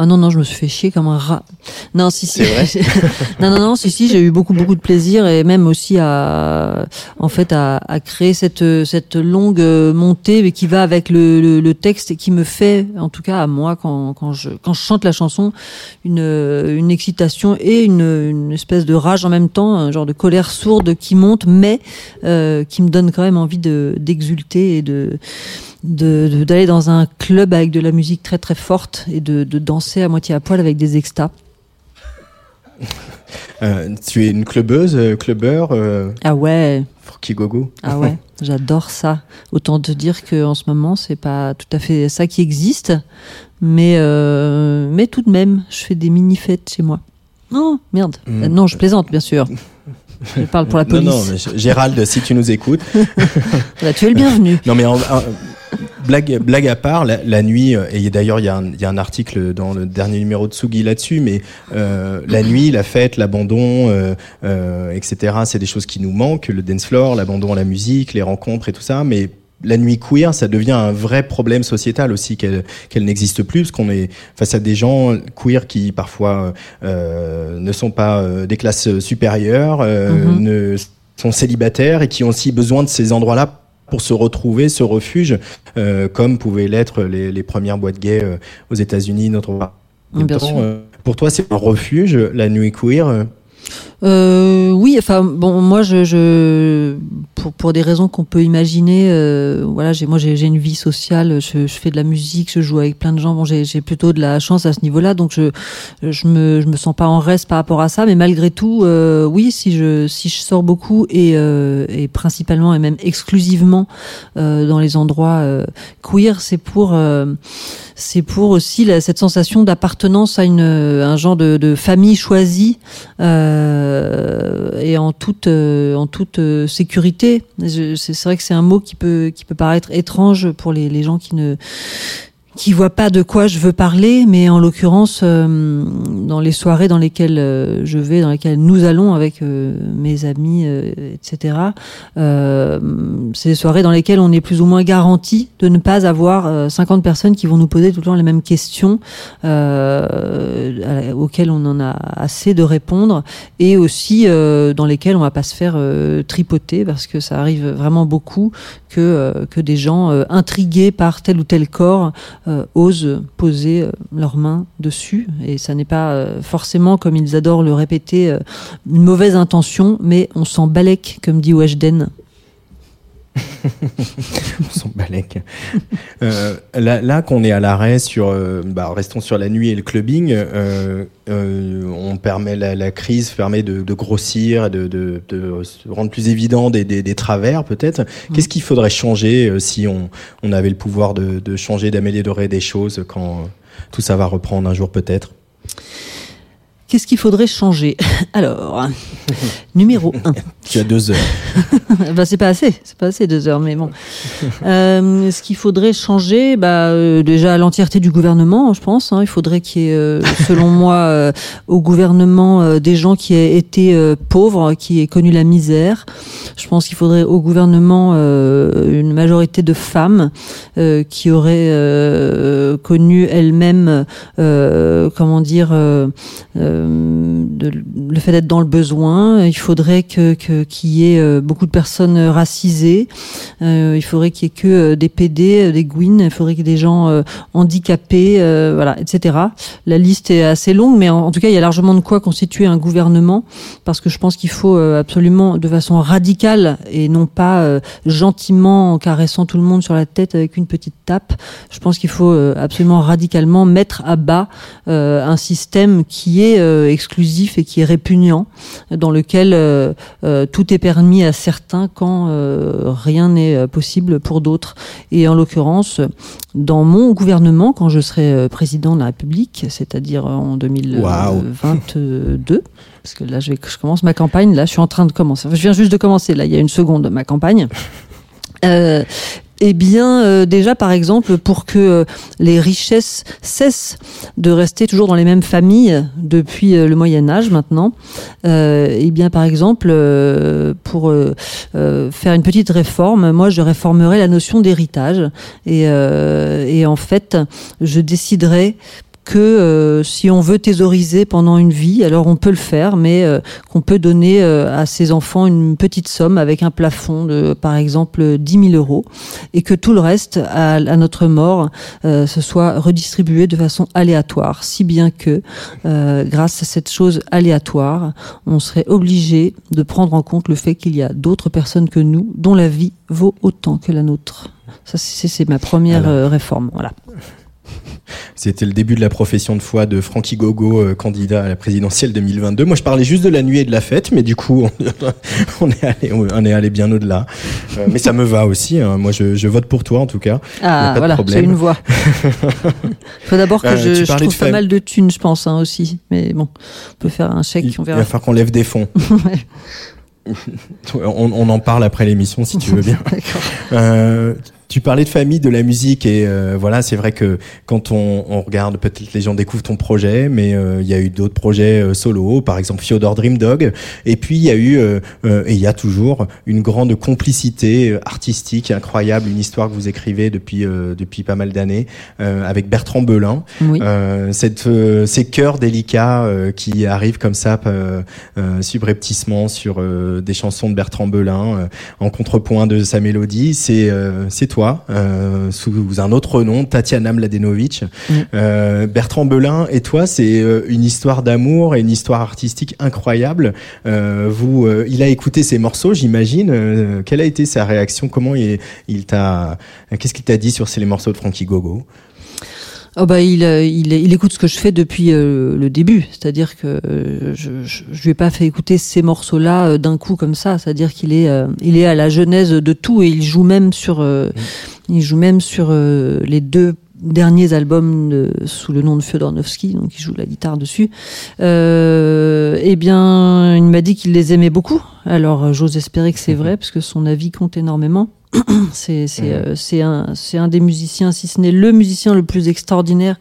Ah non, non, je me suis fait chier comme un rat. Non, si, si. Non, non, non, si, si, j'ai eu beaucoup, beaucoup de plaisir et même aussi à, en fait, à, à créer cette, cette longue montée mais qui va avec le, le, le texte et qui me fait, en tout cas à moi, quand, quand, je, quand je chante la chanson, une, une excitation et une, une espèce de rage en même temps, un genre de colère sourde qui monte, mais euh, qui me donne quand même envie de d'exulter et de de- de- d'aller dans un club avec de la musique très très forte et de, de danser à moitié à poil avec des extas. Euh, Tu es une clubeuse, euh, clubbeur, euh, Ah ouais, Frankie Gogo ah ouais, j'adore ça. Autant te dire que en ce moment c'est pas tout à fait ça qui existe, mais euh, mais tout de même, je fais des mini fêtes chez moi. Non, merde. Mm. Non, je plaisante bien sûr. Je parle pour la Non, police. non, mais G- Gérald, si tu nous écoutes. Voilà, tu es le bienvenu. Non, mais en- en- blague, blague à part, la, la nuit, euh, et d'ailleurs, il y, a un- il y a un article dans le dernier numéro de Sugi là-dessus, mais euh, la nuit, la fête, l'abandon, euh, euh, etc., c'est des choses qui nous manquent, le dance floor, l'abandon à la musique, les rencontres et tout ça, mais la nuit queer, ça devient un vrai problème sociétal aussi qu'elle n'existe plus parce qu'on est face à des gens queer qui parfois euh, ne sont pas euh, des classes supérieures, euh, Mhm. ne sont célibataires et qui ont aussi besoin de ces endroits-là pour se retrouver, ce refuge, euh, comme pouvaient l'être les, les premières boîtes gays euh, aux États-Unis, notre Bien sûr. euh, Pour toi, c'est un refuge, la nuit queer. euh, Euh, oui, enfin bon, moi je, je pour pour des raisons qu'on peut imaginer, euh, voilà, j'ai moi j'ai une vie sociale, je, je fais de la musique, je joue avec plein de gens, bon j'ai j'ai plutôt de la chance à ce niveau-là, donc je je me je me sens pas en reste par rapport à ça, mais malgré tout, euh, oui, si je si je sors beaucoup et euh, et principalement et même exclusivement euh, dans les endroits euh, queer, c'est pour euh, c'est pour aussi la- cette sensation d'appartenance à une un genre de, de famille choisie euh, et en toute euh, en toute euh, sécurité. C'est vrai que c'est un mot qui peut qui peut paraître étrange pour les, les gens qui ne qui voient pas de quoi je veux parler, mais en l'occurrence, euh, dans les soirées dans lesquelles euh, je vais, dans lesquelles nous allons avec euh, mes amis, euh, etc., euh, c'est des soirées dans lesquelles on est plus ou moins garanti de ne pas avoir euh, 50 personnes qui vont nous poser tout le temps les mêmes questions auxquelles on en a assez de répondre et aussi dans lesquelles on va pas se faire tripoter parce que ça arrive vraiment beaucoup que que des gens intrigués par tel ou tel corps euh, osent poser euh, leurs mains dessus. Et ça n'est pas euh, forcément comme ils adorent le répéter une mauvaise intention mais on s'en balèque comme dit Weshden son balèque. Euh, là, là qu'on est à l'arrêt sur, euh, bah, restons sur la nuit et le clubbing. euh, on permet la, la crise permet de, de grossir, de, de, de se rendre plus évident des, des, des travers peut-être. Qu'est-ce qu'il faudrait changer si on, on avait le pouvoir de, changer, d'améliorer des choses quand tout ça va reprendre un jour peut-être? Qu'est-ce qu'il faudrait changer Alors, numéro 1. Tu as deux heures. bah, c'est pas assez, c'est pas assez deux heures, mais bon. Euh, ce qu'il faudrait changer, bah, euh, déjà l'entièreté du gouvernement, je pense. hein. il faudrait qu'il y ait, euh, selon moi, euh, au gouvernement euh, des gens qui aient été euh, pauvres, qui aient connu la misère. Je pense qu'il faudrait au gouvernement euh, une majorité de femmes euh, qui auraient euh, connu elles-mêmes, euh, comment dire, le fait d'être dans le besoin. Il faudrait que que- qu'il y ait euh, beaucoup de personnes racisées. Euh, il faudrait qu'il y ait que euh, des PD, des Gwyn. Il faudrait ait des gens handicapés, voilà, etc. La liste est assez longue, mais en, en tout cas, il y a largement de quoi constituer un gouvernement, parce que je pense qu'il faut absolument, de façon radicale et non pas gentiment en caressant tout le monde sur la tête avec une petite tape. Je pense qu'il faut absolument radicalement mettre à bas un système qui est euh, exclusif et qui est répugnant, dans lequel euh, euh, tout est permis à certains quand rien n'est possible pour d'autres. Et en l'occurrence, dans mon gouvernement, quand je serai président de la République, c'est-à-dire en 2022, parce que là je, vais, je commence ma campagne, là je suis en train de commencer, Enfin, je viens juste de commencer, là il y a une seconde ma campagne. Eh bien, euh, déjà, par exemple, pour que euh, les richesses cessent de rester toujours dans les mêmes familles depuis euh, le Moyen Âge maintenant, eh bien, par exemple, pour faire une petite réforme, moi, je réformerai la notion d'héritage. Et, et en fait, je déciderai que euh, si on veut thésauriser pendant une vie, alors on peut le faire, mais euh, qu'on peut donner euh, à ses enfants une petite somme avec un plafond de, par exemple, 10 000 euros, et que tout le reste, à, à notre mort, euh, se soit redistribué de façon aléatoire, si bien que, euh, grâce à cette chose aléatoire, on serait obligé de prendre en compte le fait qu'il y a d'autres personnes que nous dont la vie vaut autant que la nôtre. Ça, c'est ma première Alors. euh, réforme. Voilà. C'était le début de la profession de foi de Francky Gogo, euh, candidat à la présidentielle 2022. Moi, je parlais juste de la nuit et de la fête, mais du coup, on, on est allé, on est allé bien au-delà. Euh, mais ça me va aussi. hein. Moi, je, je vote pour toi, en tout cas. Ah, pas voilà, c'est une voix. Il faut d'abord que Euh, je, trouve pas mal de thunes, je pense, hein, aussi. Mais bon, on peut faire un chèque, Il, va falloir qu'on lève des fonds. on, on en parle après l'émission, si tu veux bien. Euh, tu parlais de famille, de la musique et euh, voilà, c'est vrai que quand on, on regarde, peut-être les gens découvrent ton projet, mais euh, il y a eu d'autres projets euh, solo, par exemple Fyodor Dream Dog, et puis il y a eu euh, euh, et il y a toujours une grande complicité artistique incroyable, une histoire que vous écrivez depuis euh, depuis pas mal d'années euh, avec Bertrand Belin. Oui. Euh, cette, euh, ces cœurs délicats euh, qui arrivent comme ça euh, euh, subrepticement sur euh, des chansons de Bertrand Belin euh, en contrepoint de sa mélodie, c'est euh, c'est toi euh, sous un autre nom, Tatiana Mladenovic. Mm. Euh, Bertrand Belin et toi, c'est euh, une histoire d'amour et une histoire artistique incroyable. Euh, vous, euh, il a écouté ces morceaux, j'imagine. Euh, quelle a été sa réaction? Comment il, il t'a Qu'est-ce qu'il t'a dit sur ces les morceaux de Frankie Gogo? Oh bah il, euh, il, il écoute ce que je fais depuis euh, le début, c'est-à-dire que euh, je, je, je lui ai pas fait écouter ces morceaux-là euh, d'un coup comme ça, c'est-à-dire qu'il est, euh, il est à la genèse de tout et il joue même sur, euh, il joue même sur les deux derniers albums de- sous le nom de Fyodorovsky, donc il joue la guitare dessus. Euh, eh bien, il m'a dit qu'il les aimait beaucoup. Alors, euh, j'ose espérer que c'est vrai, parce que son avis compte énormément. c'est c'est euh, c'est un c'est un des musiciens, si ce n'est le musicien le plus extraordinaire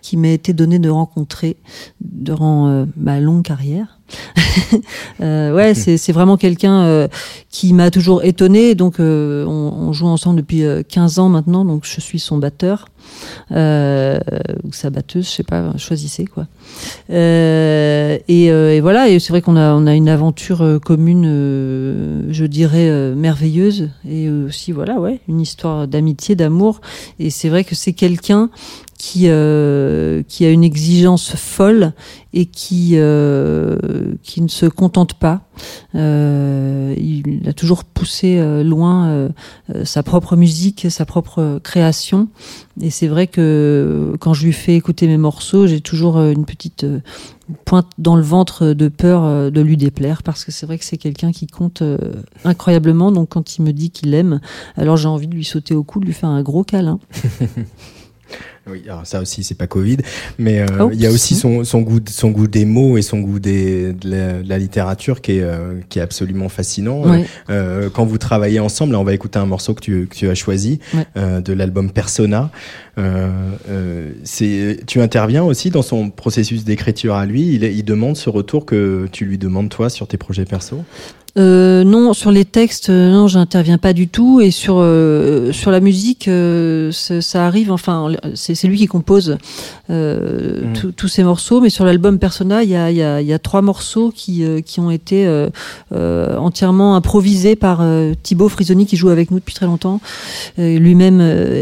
qui m'a été donné de rencontrer durant euh, ma longue carrière. Euh, ouais, c'est c'est vraiment quelqu'un euh, qui m'a toujours étonné. Donc, on, on joue ensemble depuis euh, 15 ans maintenant. Donc, je suis son batteur euh, ou sa batteuse, je sais pas, choisissez quoi. Euh, et, euh, et voilà. Et c'est vrai qu'on a on a une aventure euh, commune, je dirais merveilleuse, et aussi voilà, ouais, une histoire d'amitié, d'amour. Et c'est vrai que c'est quelqu'un qui qui a une exigence folle et qui euh, qui ne se contente pas. Euh, il a toujours poussé euh, loin euh, euh, sa propre musique, sa propre création. Et c'est vrai que quand je lui fais écouter mes morceaux, j'ai toujours euh, une petite pointe dans le ventre de peur de lui déplaire parce que c'est vrai que c'est quelqu'un qui compte incroyablement. Donc quand il me dit qu'il aime, alors j'ai envie de lui sauter au cou, de lui faire un gros câlin. Oui, alors ça aussi c'est pas Covid, mais euh, Oh, il y a aussi si. son, son goût son goût des mots et son goût des, de, la, de la littérature qui est euh, qui est absolument fascinant. Ouais. Euh, quand vous travaillez ensemble, là on va écouter un morceau que tu que tu as choisi Ouais. de l'album Persona. C'est tu interviens aussi dans son processus d'écriture à lui. Il, il demande ce retour que tu lui demandes toi sur tes projets perso? Euh, non, sur les textes, euh, non, j'interviens pas du tout. Et sur euh, sur la musique, ça ça arrive. Enfin, c'est lui qui compose euh, Mhm. tous- ces morceaux. Mais sur l'album Persona, il y a il y a il y a trois morceaux qui euh, qui ont été euh, entièrement improvisés par Thibaut Frisoni qui joue avec nous depuis très longtemps. Lui-même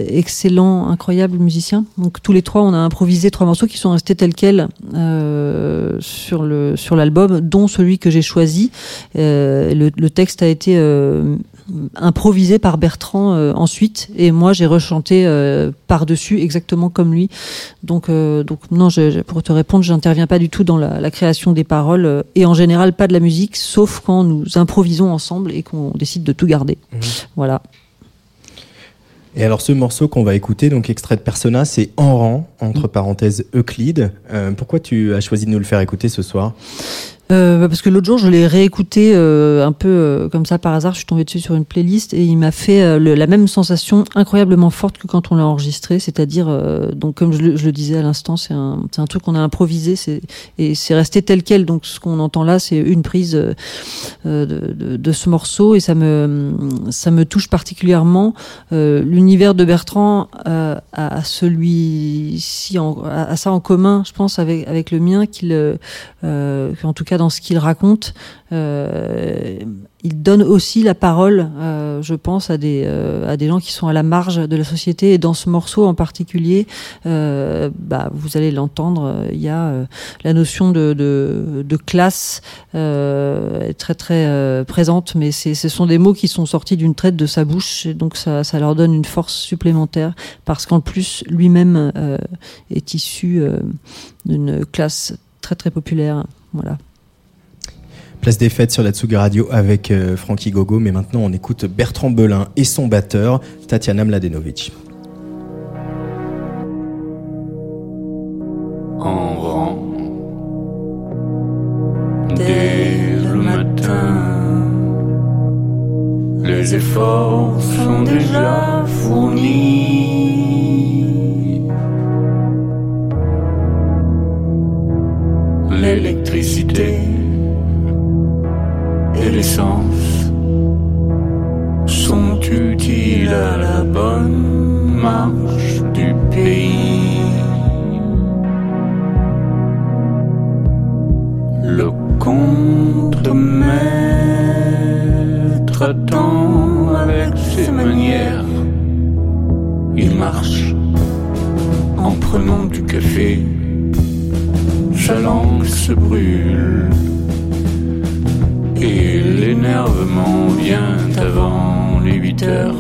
excellent, incroyable musicien. Donc tous les trois, on a improvisé trois morceaux qui sont restés tels quels sur le sur l'album, dont celui que j'ai choisi. Le, le texte a été improvisé par Bertrand euh, ensuite, et moi j'ai rechanté euh, par-dessus exactement comme lui. Donc, euh, donc non, je, pour te répondre, j'interviens pas du tout dans la, la création des paroles, et en général pas de la musique, sauf quand nous improvisons ensemble et qu'on décide de tout garder. Voilà. Et alors ce morceau qu'on va écouter, donc extrait de Persona, c'est En rang, entre parenthèses Euclide. Pourquoi tu as choisi de nous le faire écouter ce soir? Euh, parce que l'autre jour, je l'ai réécouté euh, un peu euh, comme ça par hasard. Je suis tombée dessus sur une playlist et il m'a fait la même sensation incroyablement forte que quand on l'a enregistré. C'est-à-dire, donc comme je le, disais à l'instant, c'est un, truc qu'on a improvisé et c'est resté tel quel. Donc ce qu'on entend là, c'est une prise de, ce morceau et ça me, ça me touche particulièrement. L'univers de Bertrand a, celui-ci, a, a ça en commun, je pense, avec, avec le mien, qu'il en tout cas dans ce qu'il raconte, euh, il donne aussi la parole, euh, je pense, à des, euh, à des gens qui sont à la marge de la société. Et dans ce morceau en particulier, bah, vous allez l'entendre, il y a la notion de, classe est très très présente, mais ce sont des mots qui sont sortis d'une traite de sa bouche, et donc ça, ça leur donne une force supplémentaire, parce qu'en plus, lui-même est issu d'une classe très très populaire. Voilà. Place des fêtes sur la Tsugi Radio avec euh, Frankie Gogo, mais maintenant on écoute Bertrand Belin et son batteur, Tatiana Mladenovic. en rang dès le matin. Les efforts sont déjà fournis. L'électricité et l'essence sont utiles à la bonne marche du pays. Le contre-maître attend avec ses manières. Il marche en prenant du café. Sa langue se brûle. Et l'énervement vient avant les 8 heures.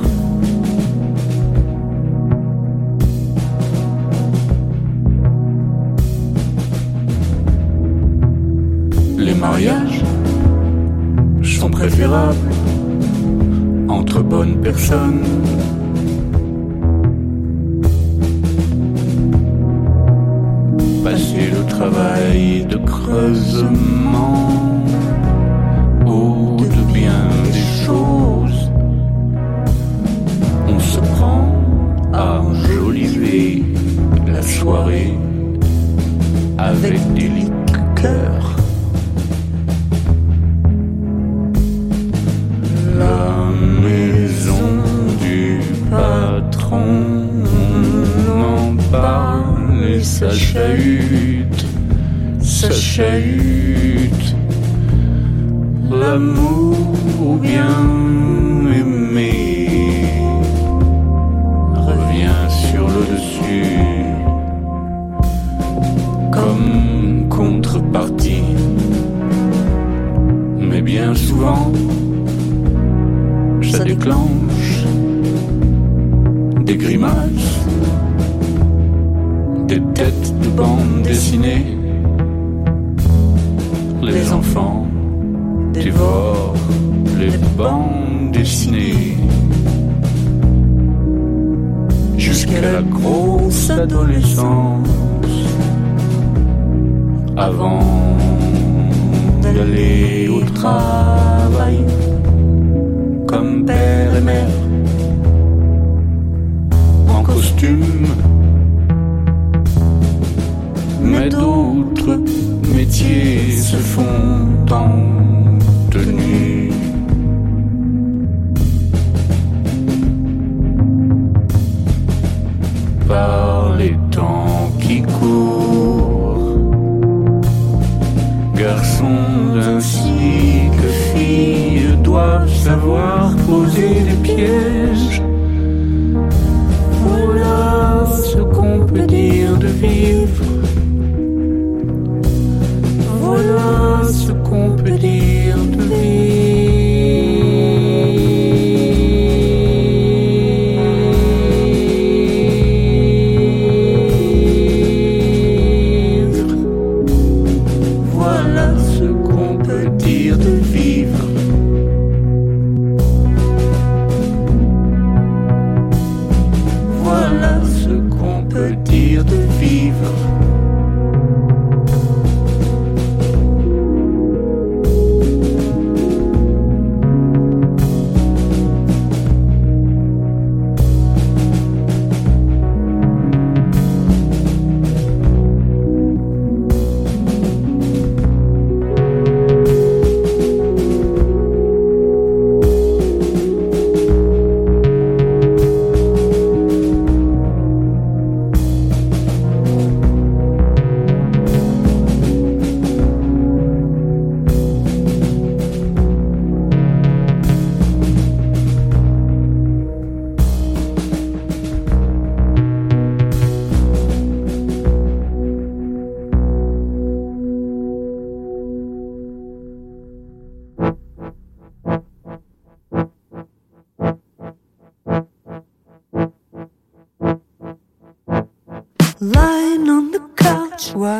Les mariages sont préférables entre bonnes personnes. Passer le travail de creusement avec des liqueurs. La maison du patron en parle et ça chahute, ça chahute. L'amour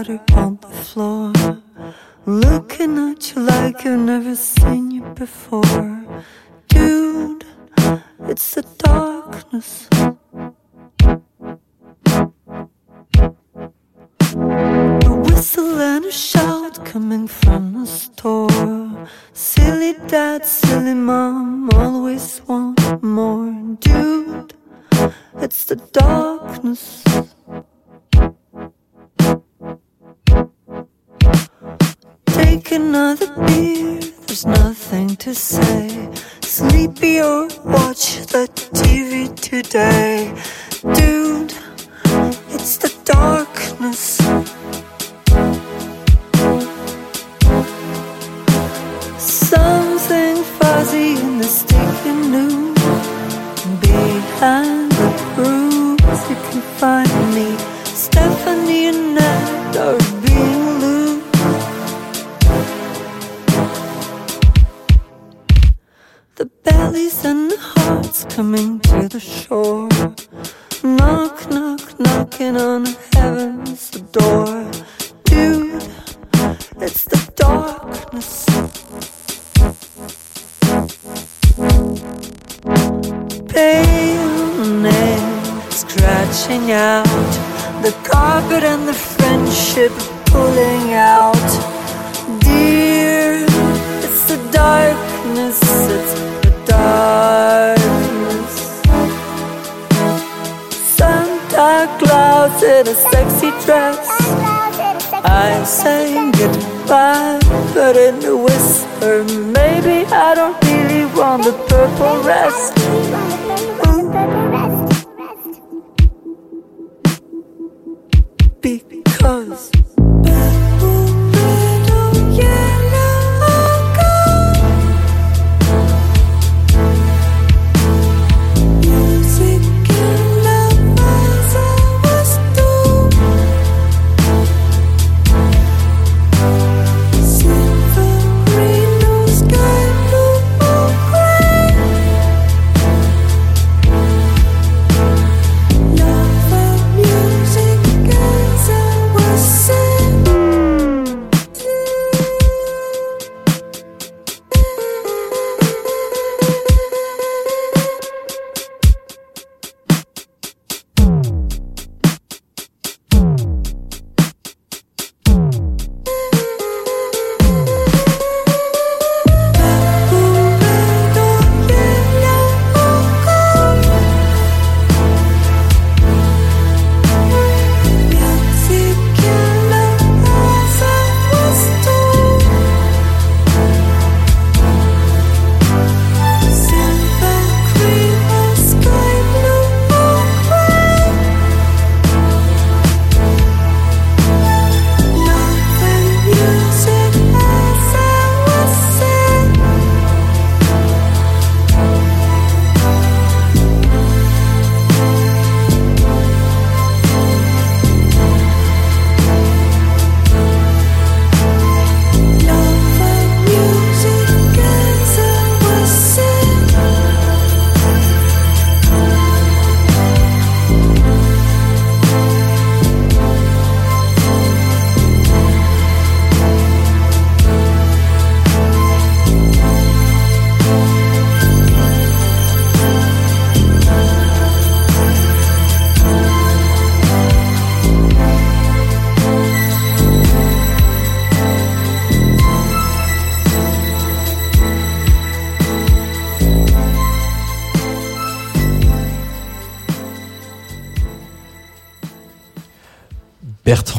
Water.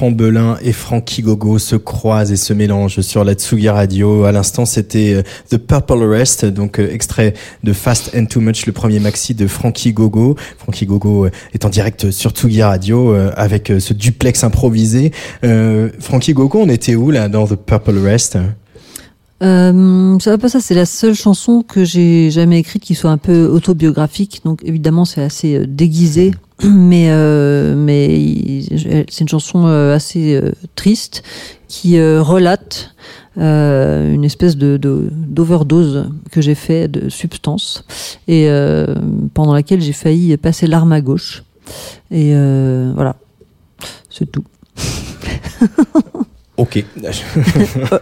Bertrand Belin et Frankie Gogo se croisent et se mélangent sur la Tsugi Radio. À l'instant, c'était euh, The Purple Rest, donc euh, extrait de Fast and Too Much, le premier maxi de Frankie Gogo. Frankie Gogo euh, est en direct sur Tsugi Radio avec ce duplex improvisé. Euh, Frankie Gogo, on était où là dans The Purple Rest? Euh, ça pas ça, c'est la seule chanson que j'ai jamais écrite qui soit un peu autobiographique. Donc évidemment, c'est assez euh, déguisé, mais euh, mais c'est une chanson euh, assez euh, triste qui relate une espèce de d'overdose que j'ai fait de substances et pendant laquelle j'ai failli passer l'arme à gauche. Et voilà. C'est tout. Ok.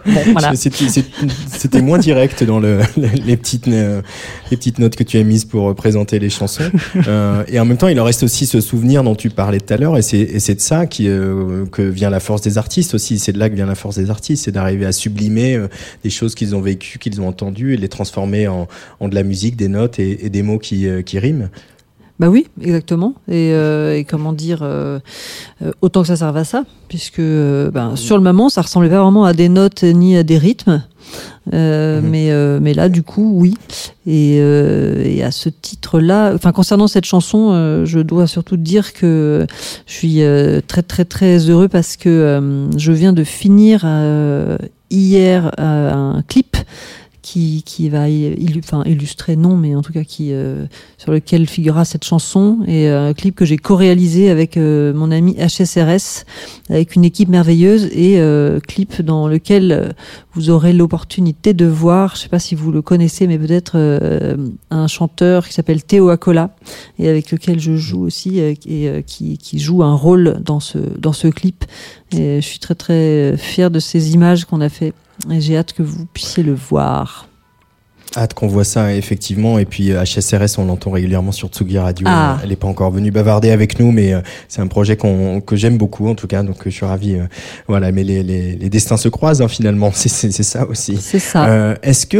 Bon, voilà. C'était moins direct dans le, les, petites, euh, les petites notes que tu as mises pour présenter les chansons. Euh, et en même temps, il en reste aussi ce souvenir dont tu parlais tout à l'heure. Et c'est et c'est de ça qui, euh, que vient la force des artistes aussi. C'est de là que vient la force des artistes. C'est d'arriver à sublimer euh, des choses qu'ils ont vécues, qu'ils ont entendues et les transformer en, en de la musique, des notes et, et des mots qui, euh, qui riment. Bah oui, exactement. Et, euh, et comment dire, euh, euh, autant que ça serve à ça, puisque euh, ben, sur le moment, ça ressemblait pas vraiment à des notes ni à des rythmes. Euh, Mhm. mais, euh, mais là, du coup, oui. Et, euh, et à ce titre-là, enfin concernant cette chanson, euh, je dois surtout dire que je suis très très très heureux parce que je viens de finir euh, hier un clip qui, qui va enfin, illustrer, non, mais en tout cas qui euh, sur lequel figurera cette chanson et euh, un clip que j'ai co-réalisé avec euh, mon ami HSRS avec une équipe merveilleuse et euh, clip dans lequel euh, vous aurez l'opportunité de voir, je sais pas si vous le connaissez, mais peut-être euh, un chanteur qui s'appelle Théo Acola et avec lequel je joue aussi et qui, qui joue un rôle dans ce dans ce clip. Et je suis très très fier de ces images qu'on a fait et j'ai hâte que vous puissiez le voir. Hâte qu'on voit ça, effectivement. Et puis, euh, HSRS, on l'entend régulièrement sur Tsugi Radio. Ah. Euh, Elle n'est pas encore venue bavarder avec nous, mais euh, c'est un projet qu'on, que j'aime beaucoup, en tout cas. Donc, euh, je suis ravi. euh, voilà, mais les, les, les destins se croisent, hein, finalement. C'est, ça aussi. C'est ça. Euh, est-ce que,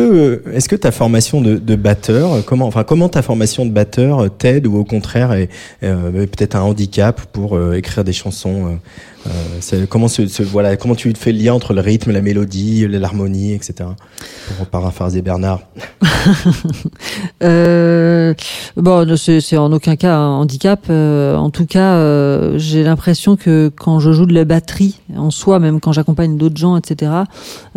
euh, ta formation de, de batteur, euh, comment, enfin, comment ta formation de batteur euh, t'aide ou au contraire est euh, peut-être un handicap pour euh, écrire des chansons euh, comment se- voilà, comment tu fais le lien entre le rythme, la mélodie, l'harmonie, etc. Pour paraphraser Bernard. Euh, bon, c'est en aucun cas un handicap. Euh, en tout cas, j'ai l'impression que quand je joue de la batterie en soi, même quand j'accompagne d'autres gens, etc.,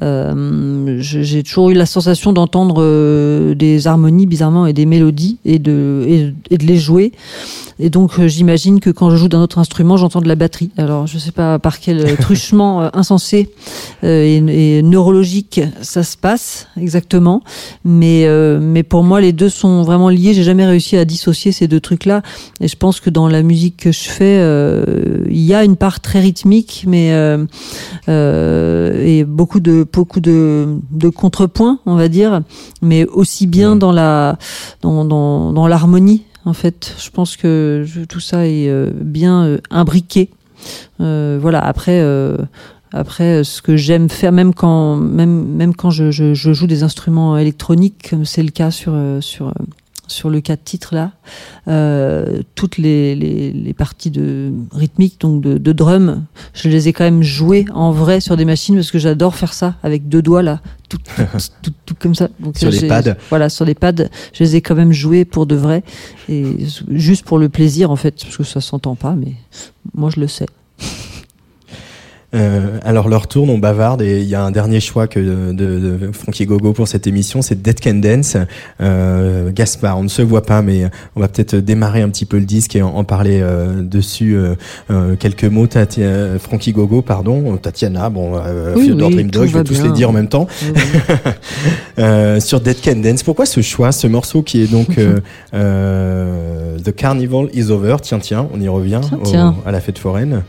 j'ai toujours eu la sensation d'entendre des harmonies bizarrement et des mélodies et de et, de les jouer. Et donc, j'imagine que quand je joue d'un autre instrument, j'entends de la batterie. Alors, je sais pas par quel truchement euh, insensé euh, et, et neurologique ça se passe exactement, mais euh, mais pour moi, les deux sont vraiment liés. J'ai jamais réussi à dissocier ces deux trucs-là. Et je pense que dans la musique que je fais, euh, il y a une part très rythmique, mais euh, euh, et beaucoup de beaucoup de, de contrepoints, on va dire, mais aussi bien dans la dans dans, dans l'harmonie. En fait, je pense que tout ça est euh, bien euh, imbriqué. Euh, voilà. Après. euh, après, euh, ce que j'aime faire, même quand, même, même quand je, je, je joue des instruments électroniques, comme c'est le cas sur, sur, sur le cas de titre là, euh, toutes les, les, les parties de rythmique, donc de, de drum, je les ai quand même jouées en vrai sur des machines parce que j'adore faire ça avec deux doigts là, tout, tout, tout, tout comme ça. Donc, Sur les pads. Voilà, sur les pads, je les ai quand même jouées pour de vrai et juste pour le plaisir en fait, parce que ça s'entend pas, mais moi je le sais. Euh, alors leur tourne, on bavarde et il y a un dernier choix que de, de, de Frankie Gogo pour cette émission, c'est Dead Can Dance. Euh, Gaspard, on ne se voit pas, mais on va peut-être démarrer un petit peu le disque et en, en parler euh, dessus. quelques mots, Frankie Gogo, pardon, Tatiana, bon, Oui, Fyodor oui, Dream Dog, je vais va tous bien. les dire en même temps. Oui, sur Dead Can Dance, pourquoi ce choix, ce morceau qui est donc euh, The Carnival is Over. Tiens, tiens, on y revient Tiens, au- tiens. à la fête foraine.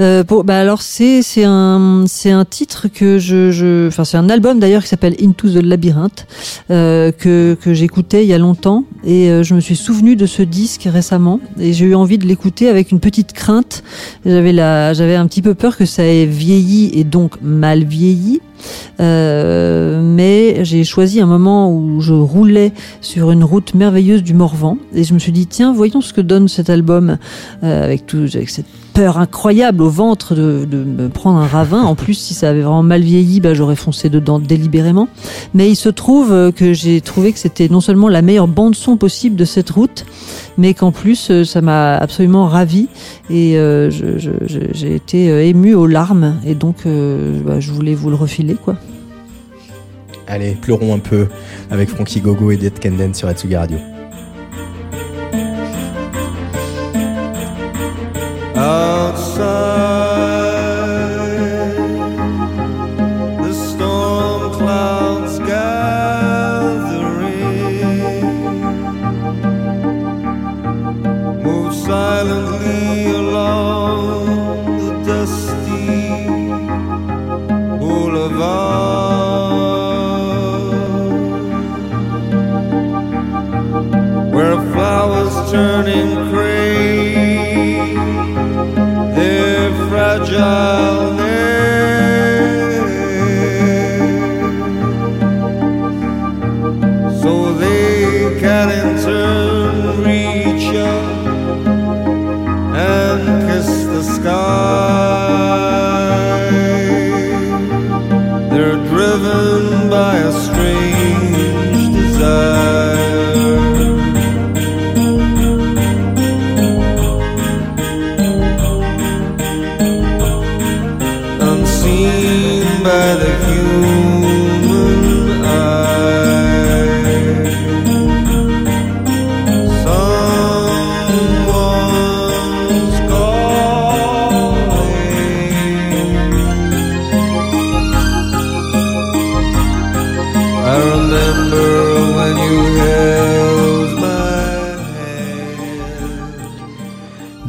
Euh, pour, bah alors c'est c'est un c'est un titre que je je enfin c'est un album d'ailleurs qui s'appelle Into the Labyrinth euh, que que j'écoutais il y a longtemps. Et euh, je me suis souvenu de ce disque récemment. Et j'ai eu envie de l'écouter avec une petite crainte. J'avais la j'avais un petit peu peur que ça ait vieilli et donc mal vieilli euh, mais j'ai choisi un moment où je roulais sur une route merveilleuse du Morvan. Et je me suis dit tiens voyons ce que donne cet album euh, avec tout avec cette peur incroyable au ventre de, de me prendre un ravin. En plus, si ça avait vraiment mal vieilli, bah, j'aurais foncé dedans délibérément. Mais il se trouve euh, que j'ai trouvé que c'était non seulement la meilleure bande son possible de cette route, mais qu'en plus euh, ça m'a absolument ravi et euh, j'ai été ému aux larmes et donc bah, je voulais vous le refiler quoi. Allez, pleurons un peu avec Frankie Gogo et Dead Dance sur Atsugi Radio. Outside,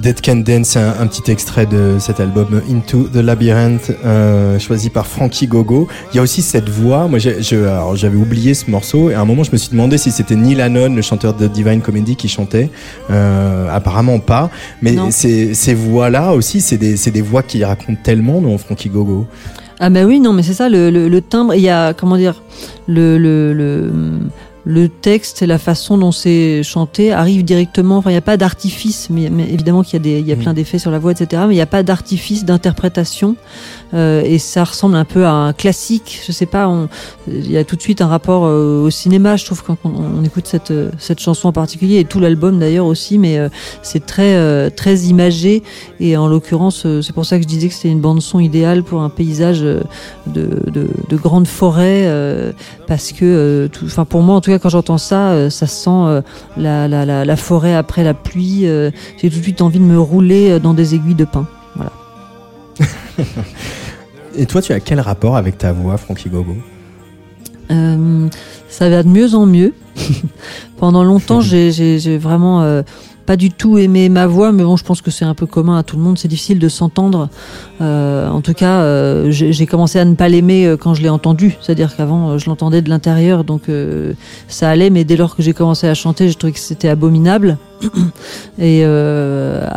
Dead Can Dance, un, un petit extrait de cet album Into the Labyrinth, euh, choisi par Frankie Gogo. Il y a aussi cette voix. Moi, j'avais oublié ce morceau et à un moment, je me suis demandé si c'était Neil Hannon, le chanteur de Divine Comedy, qui chantait. Euh, apparemment pas. Mais ces, ces voix-là aussi, c'est des, des voix qui racontent tellement, non, Frankie Gogo. Ah bah oui, non, mais c'est ça, le, le, le timbre, il y a, comment dire, le, le, le, le texte et la façon dont c'est chanté arrive directement, enfin il n'y a pas d'artifice, mais, mais évidemment qu'il y a, des, y a plein d'effets sur la voix, etc., mais il n'y a pas d'artifice d'interprétation, euh, et ça ressemble un peu à un classique, je sais pas, il y a tout de suite un rapport euh, au cinéma, je trouve, quand on, on écoute cette, euh, cette chanson en particulier, et tout l'album d'ailleurs aussi, mais euh, c'est très, très imagé, et en l'occurrence, c'est pour ça que je disais que c'était une bande son idéale pour un paysage de, de, de grande forêt, euh, parce que, euh, enfin pour moi en tout cas quand j'entends ça, euh, ça sent euh, la, la, la, la forêt après la pluie. euh, J'ai tout de suite envie de me rouler dans des aiguilles de pin. Voilà. Et toi, tu as quel rapport avec ta voix, Frankie Gogo? Ça va de mieux en mieux. Pendant longtemps, j'ai- vraiment pas du tout aimé ma voix, mais bon, je pense que c'est un peu commun à tout le monde. C'est difficile de s'entendre. Euh, en tout cas, euh, j'ai commencé à ne pas l'aimer euh, quand je l'ai entendu. C'est-à-dire qu'avant, je l'entendais de l'intérieur, donc ça allait. Mais dès lors que j'ai commencé à chanter, je trouvais que c'était abominable. et, euh,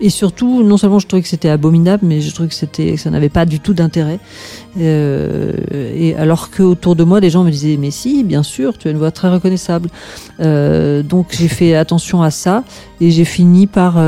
et surtout, non seulement je trouvais que c'était abominable, mais je trouvais que ça n'avait pas du tout d'intérêt. Euh, et alors que autour de moi, les gens me disaient mais si, bien sûr, tu as une voix très reconnaissable. Euh, donc j'ai fait attention à ça et j'ai fini par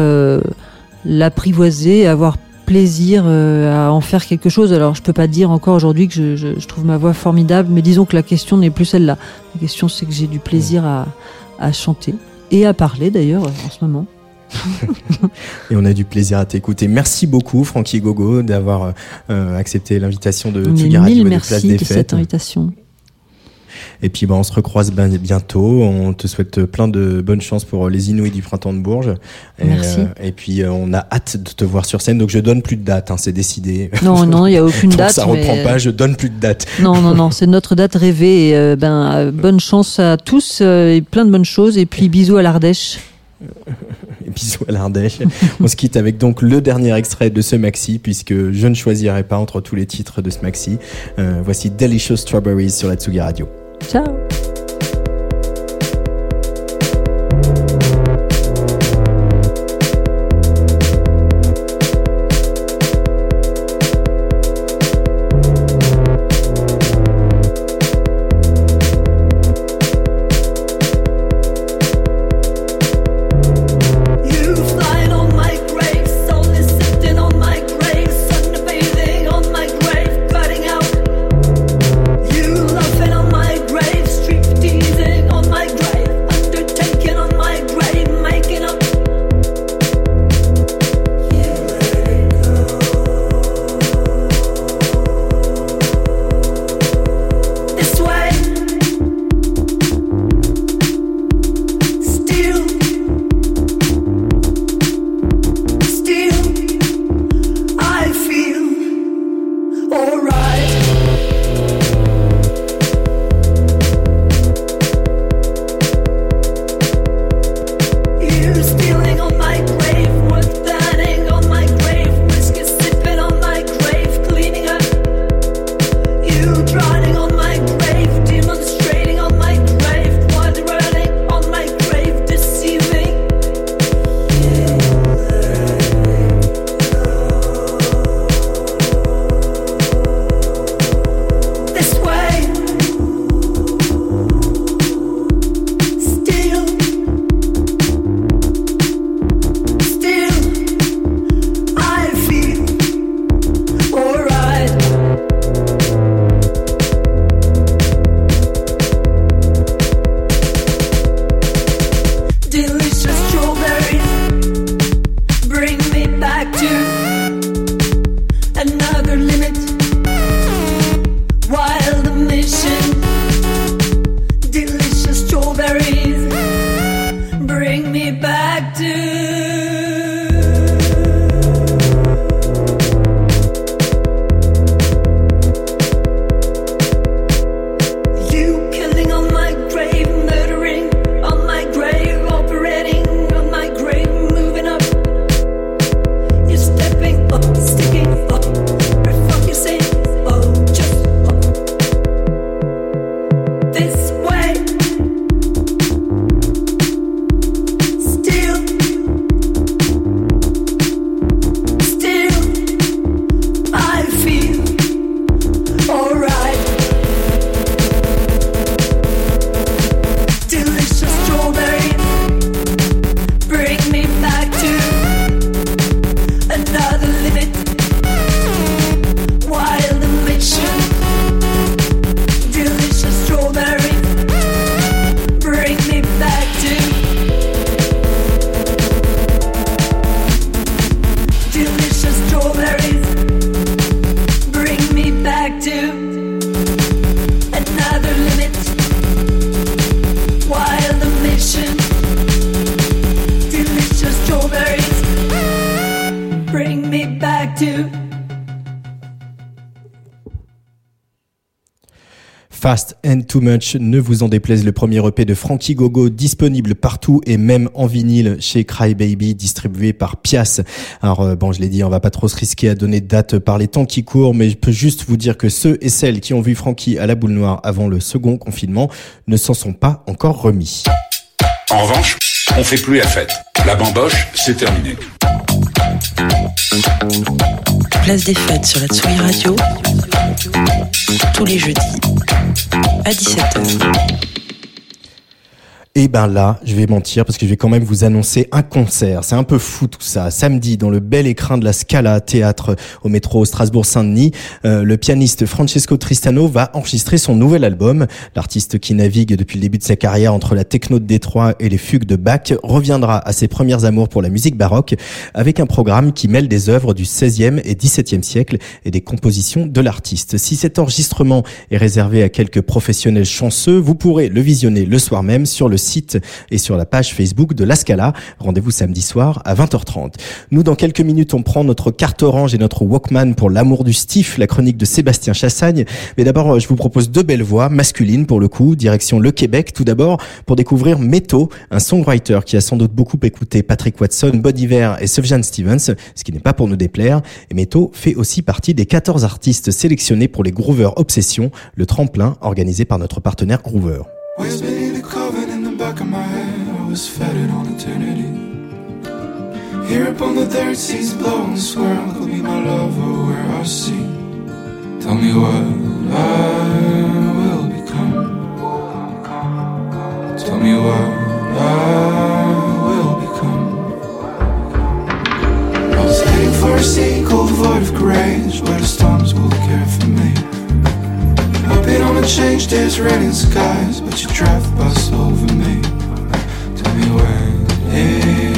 l'apprivoiser, avoir plaisir à en faire quelque chose. Alors je peux pas dire encore aujourd'hui que je, trouve ma voix formidable, mais disons que la question n'est plus celle-là. La question c'est que j'ai du plaisir à chanter et à parler d'ailleurs en ce moment. Et on a du plaisir à t'écouter. Merci beaucoup, Frankie Gogo, d'avoir euh, accepté l'invitation de Tsugi Radio de Place merci des de Fêtes. cette invitation. Et puis bah, on se recroise bientôt. On te souhaite plein de bonnes chances pour les Inouïs du printemps de Bourges. Et, Merci. euh, et puis euh, on a hâte de te voir sur scène. Donc je donne plus de date, hein, c'est décidé. Non, non, il y a aucune date. ça reprend mais- pas, je donne plus de date. Non, non, non, c'est notre date rêvée. Et, euh, ben, euh, bonne chance à tous euh, et plein de bonnes choses. Et puis bisous à l'Ardèche. Bisous à l'Ardèche. on se quitte avec donc le dernier extrait de ce maxi, puisque je ne choisirai pas entre tous les titres de ce maxi. Euh, voici Delicious Strawberries sur la Tsugi Radio. Ciao. Too Much, ne vous en déplaise, le premier EP de Frankie Gogo disponible partout et même en vinyle chez Crybaby, distribué par Pias. Alors euh, bon, je l'ai dit, on va pas trop se risquer à donner de date par les temps qui courent, mais je peux juste vous dire que ceux et celles qui ont vu Frankie à la boule noire avant le second confinement ne s'en sont pas encore remis. En revanche, on fait plus la fête. La bamboche, c'est terminé. Place des fêtes sur la Tsugi Radio. Tous les jeudis à 17h. Et ben là, je vais mentir parce que je vais quand même vous annoncer un concert. C'est un peu fou tout ça. Samedi, dans le bel écrin de la Scala Théâtre au métro Strasbourg-Saint-Denis, euh, le pianiste Francesco Tristano va enregistrer son nouvel album. L'artiste qui navigue depuis le début de sa carrière entre la techno de Détroit et les fugues de Bach reviendra à ses premières amours pour la musique baroque avec un programme qui mêle des œuvres du 16e et 17e siècle et des compositions de l'artiste. Si cet enregistrement est réservé à quelques professionnels chanceux, vous pourrez le visionner le soir même sur le site et sur la page Facebook de La Scala. Rendez-vous samedi soir à 20h30. Nous, dans quelques minutes, on prend notre carte orange et notre Walkman pour l'amour du stiff, la chronique de Sébastien Chassagne. Mais d'abord, je vous propose deux belles voix masculines pour le coup, direction le Québec. Tout d'abord, pour découvrir Meto, un songwriter qui a sans doute beaucoup écouté Patrick Watson, Bon Iver et Sufjan Stevens, ce qui n'est pas pour nous déplaire. Et Meto fait aussi partie des 14 artistes sélectionnés pour les Groover Obsession, le tremplin organisé par notre partenaire Groover. Back of my head, I was fettered on eternity. Here upon the third seas blowing swirl, could be my lover where I see. Tell me what I will become. Tell me what I will become. I was heading for a sea called void of courage, where the storms will care for me. Baby, don't change this raining skies, but you drive the bus over me. Tell me where it is.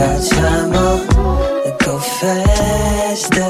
got time on, go faster. Uh.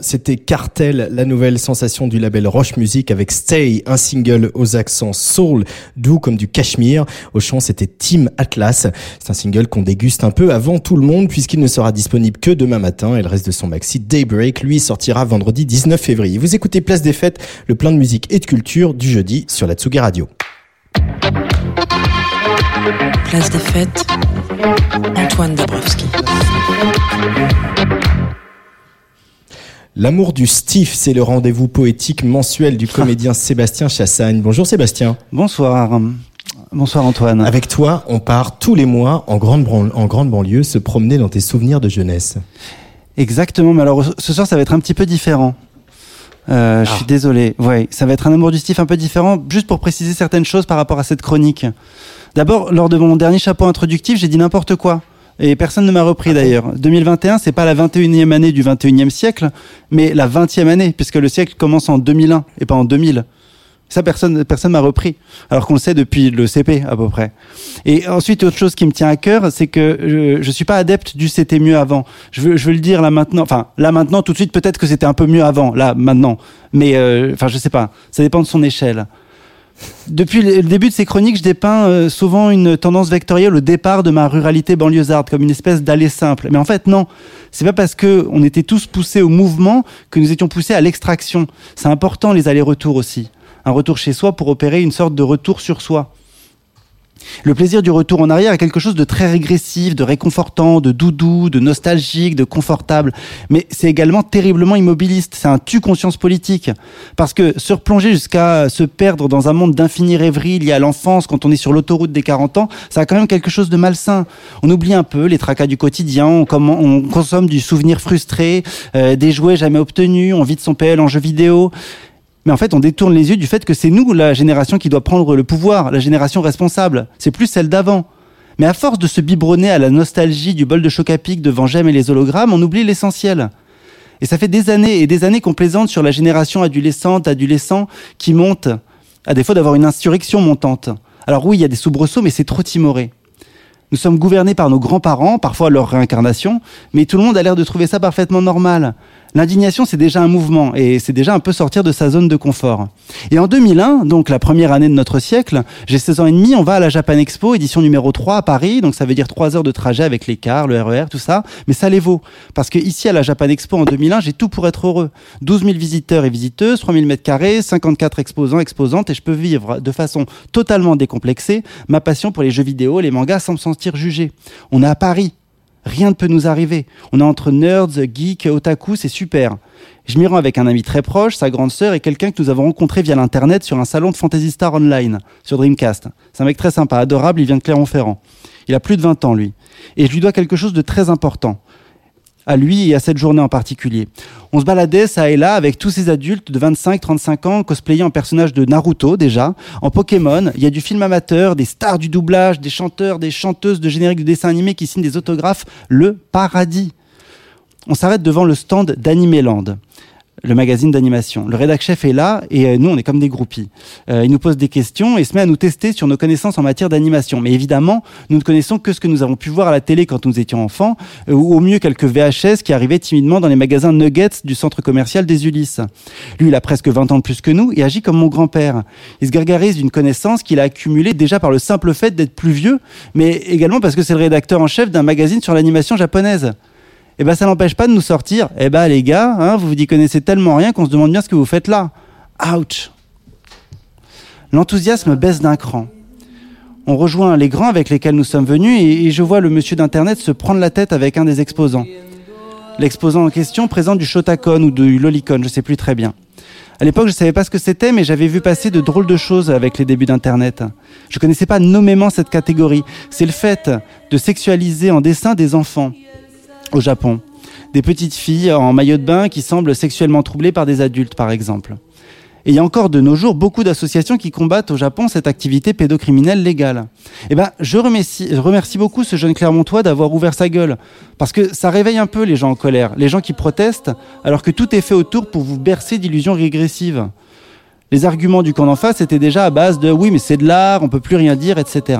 C'était Cartel, la nouvelle sensation du label Roche Music avec Stay, un single aux accents soul, doux comme du cachemire. Au chant, c'était Team Atlas. C'est un single qu'on déguste un peu avant tout le monde puisqu'il ne sera disponible que demain matin et le reste de son maxi Daybreak, lui, sortira vendredi 19 février. Vous écoutez Place des Fêtes, le plein de musique et de culture du jeudi sur la Tsugi Radio. Place des fêtes, Antoine Dabrowski. L'amour du Steve, c'est le rendez-vous poétique mensuel du comédien Sébastien Chassagne. Bonjour Sébastien. Bonsoir. Bonsoir Antoine. Avec toi, on part tous les mois en grande, bran- en grande banlieue se promener dans tes souvenirs de jeunesse. Exactement, mais alors ce soir ça va être un petit peu différent. Euh, Je suis désolé. Ouais, ça va être un amour du Steve un peu différent, juste pour préciser certaines choses par rapport à cette chronique. D'abord, lors de mon dernier chapeau introductif, j'ai dit n'importe quoi. Et personne ne m'a repris d'ailleurs. 2021, c'est pas la 21e année du 21e siècle, mais la 20e année, puisque le siècle commence en 2001 et pas en 2000. Ça, personne, personne m'a repris. Alors qu'on le sait depuis le CP, à peu près. Et ensuite, autre chose qui me tient à cœur, c'est que je, je suis pas adepte du c'était mieux avant. Je veux, je veux le dire là maintenant. Enfin, là maintenant, tout de suite, peut-être que c'était un peu mieux avant. Là, maintenant. Mais, euh, enfin, je sais pas. Ça dépend de son échelle. Depuis le début de ces chroniques, je dépeins euh, souvent une tendance vectorielle au départ de ma ruralité banlieusarde, comme une espèce d'aller simple. Mais en fait, non. C'est pas parce que on était tous poussés au mouvement que nous étions poussés à l'extraction. C'est important les allers-retours aussi. Un retour chez soi pour opérer une sorte de retour sur soi. Le plaisir du retour en arrière est quelque chose de très régressif, de réconfortant, de doudou, de nostalgique, de confortable. Mais c'est également terriblement immobiliste. C'est un tue-conscience politique. Parce que se replonger jusqu'à se perdre dans un monde d'infinies rêveries liées à l'enfance quand on est sur l'autoroute des 40 ans, ça a quand même quelque chose de malsain. On oublie un peu les tracas du quotidien, on consomme du souvenir frustré, euh, des jouets jamais obtenus, on vide son PL en jeux vidéo. Mais en fait, on détourne les yeux du fait que c'est nous, la génération qui doit prendre le pouvoir, la génération responsable. C'est plus celle d'avant. Mais à force de se biberonner à la nostalgie du bol de choc à pic devant J'aime et les hologrammes, on oublie l'essentiel. Et ça fait des années et des années qu'on plaisante sur la génération adolescente, adolescent qui monte, à défaut d'avoir une insurrection montante. Alors oui, il y a des soubresauts, mais c'est trop timoré. Nous sommes gouvernés par nos grands-parents, parfois leur réincarnation, mais tout le monde a l'air de trouver ça parfaitement normal. L'indignation, c'est déjà un mouvement et c'est déjà un peu sortir de sa zone de confort. Et en 2001, donc la première année de notre siècle, j'ai 16 ans et demi, on va à la Japan Expo, édition numéro 3 à Paris, donc ça veut dire 3 heures de trajet avec les cars, le RER, tout ça, mais ça les vaut. Parce que ici à la Japan Expo en 2001, j'ai tout pour être heureux. 12 000 visiteurs et visiteuses, 3 000 mètres carrés, 54 exposants, exposantes, et je peux vivre de façon totalement décomplexée ma passion pour les jeux vidéo, les mangas, sans me sentir jugé. On est à Paris, Rien ne peut nous arriver. On est entre nerds, geeks, otaku, c'est super. Je m'y rends avec un ami très proche, sa grande sœur et quelqu'un que nous avons rencontré via l'internet sur un salon de Fantasy Star Online, sur Dreamcast. C'est un mec très sympa, adorable, il vient de Clermont-Ferrand. Il a plus de 20 ans, lui. Et je lui dois quelque chose de très important. À lui et à cette journée en particulier. On se baladait ça et là avec tous ces adultes de 25-35 ans cosplayés en personnages de Naruto déjà, en Pokémon. Il y a du film amateur, des stars du doublage, des chanteurs, des chanteuses de générique de dessin animé qui signent des autographes. Le paradis. On s'arrête devant le stand d'Animeland le magazine d'animation. Le rédac chef est là et euh, nous on est comme des groupies. Euh, il nous pose des questions et se met à nous tester sur nos connaissances en matière d'animation. Mais évidemment, nous ne connaissons que ce que nous avons pu voir à la télé quand nous étions enfants, euh, ou au mieux quelques VHS qui arrivaient timidement dans les magasins Nuggets du centre commercial des Ulysses. Lui, il a presque 20 ans de plus que nous et agit comme mon grand-père. Il se gargarise d'une connaissance qu'il a accumulée déjà par le simple fait d'être plus vieux, mais également parce que c'est le rédacteur en chef d'un magazine sur l'animation japonaise eh ben ça n'empêche pas de nous sortir. Eh ben les gars, hein, vous vous y connaissez tellement rien qu'on se demande bien ce que vous faites là. Ouch. L'enthousiasme baisse d'un cran. On rejoint les grands avec lesquels nous sommes venus et, je vois le monsieur d'internet se prendre la tête avec un des exposants. L'exposant en question présente du Shotacon ou du Lolicon, je sais plus très bien. À l'époque, je savais pas ce que c'était, mais j'avais vu passer de drôles de choses avec les débuts d'Internet. Je connaissais pas nommément cette catégorie. C'est le fait de sexualiser en dessin des enfants au Japon. Des petites filles en maillot de bain qui semblent sexuellement troublées par des adultes, par exemple. Et il y a encore de nos jours beaucoup d'associations qui combattent au Japon cette activité pédocriminelle légale. Eh ben, je remercie, remercie beaucoup ce jeune Clermontois d'avoir ouvert sa gueule. Parce que ça réveille un peu les gens en colère, les gens qui protestent, alors que tout est fait autour pour vous bercer d'illusions régressives. Les arguments du camp d'en face étaient déjà à base de oui, mais c'est de l'art, on peut plus rien dire, etc.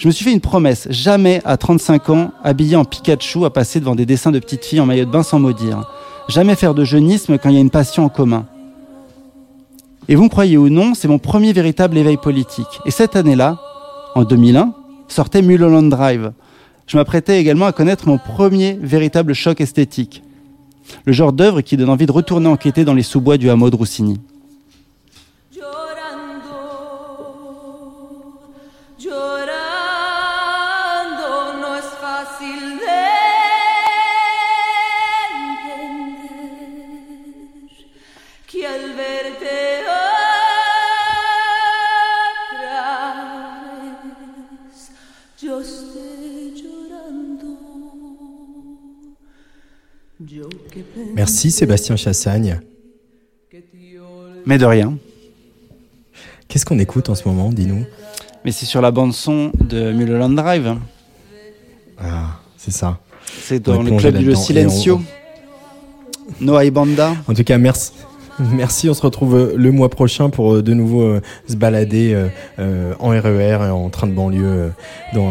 Je me suis fait une promesse, jamais à 35 ans, habillé en Pikachu, à passer devant des dessins de petites filles en maillot de bain sans maudire. Jamais faire de jeunisme quand il y a une passion en commun. Et vous me croyez ou non, c'est mon premier véritable éveil politique. Et cette année-là, en 2001, sortait Mulholland Drive. Je m'apprêtais également à connaître mon premier véritable choc esthétique. Le genre d'œuvre qui donne envie de retourner enquêter dans les sous-bois du hameau de Roussigny. Merci Sébastien Chassagne. Mais de rien. Qu'est-ce qu'on écoute en ce moment, dis-nous? Mais c'est sur la bande son de Mulholland Drive. Ah, c'est ça. C'est dans le club du Silencio. Noah Banda. En tout cas, merci. Merci, on se retrouve euh, le mois prochain pour euh, de nouveau euh, se balader en RER et en train de banlieue dans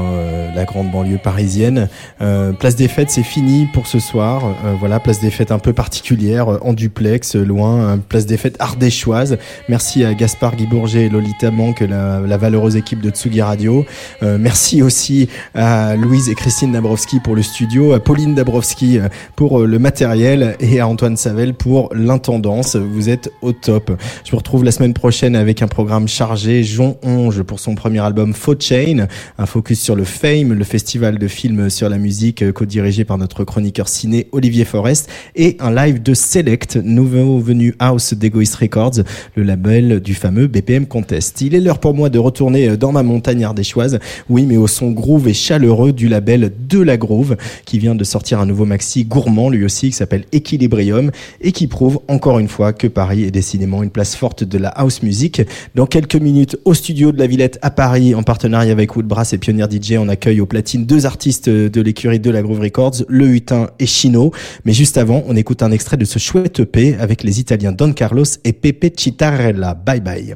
la grande banlieue parisienne. Place des Fêtes, c'est fini pour ce soir. Voilà, place des Fêtes un peu particulière, en duplex, loin. hein, place des Fêtes ardéchoise. Merci à Gaspard Guy Bourget et Lolita Manque, la, la valeureuse équipe de Tsugi Radio. Merci aussi à Louise et Christine Dabrowski pour le studio, à Pauline Dabrowski pour le matériel et à Antoine Savel pour l'intendance. Êtes au top. Je vous retrouve la semaine prochaine avec un programme chargé. Jon Onge pour son premier album Faux Chain, un focus sur le Fame, le festival de films sur la musique euh, co-dirigé par notre chroniqueur ciné Olivier Forest et un live de Select, nouveau venu house d'Egoist Records, le label du fameux BPM Contest. Il est l'heure pour moi de retourner euh, dans ma montagne ardéchoise. Oui, mais au son groove et chaleureux du label De La Groove qui vient de sortir un nouveau maxi gourmand lui aussi qui s'appelle Equilibrium et qui prouve encore une fois que Paris est décidément une place forte de la house music. Dans quelques minutes, au studio de la Villette à Paris, en partenariat avec Woodbrass et Pionnier DJ, on accueille au platine deux artistes de l'écurie de la Groove Records, Le Hutin et Chino. Mais juste avant, on écoute un extrait de ce chouette EP avec les Italiens Don Carlos et Pepe Citarella. Bye bye.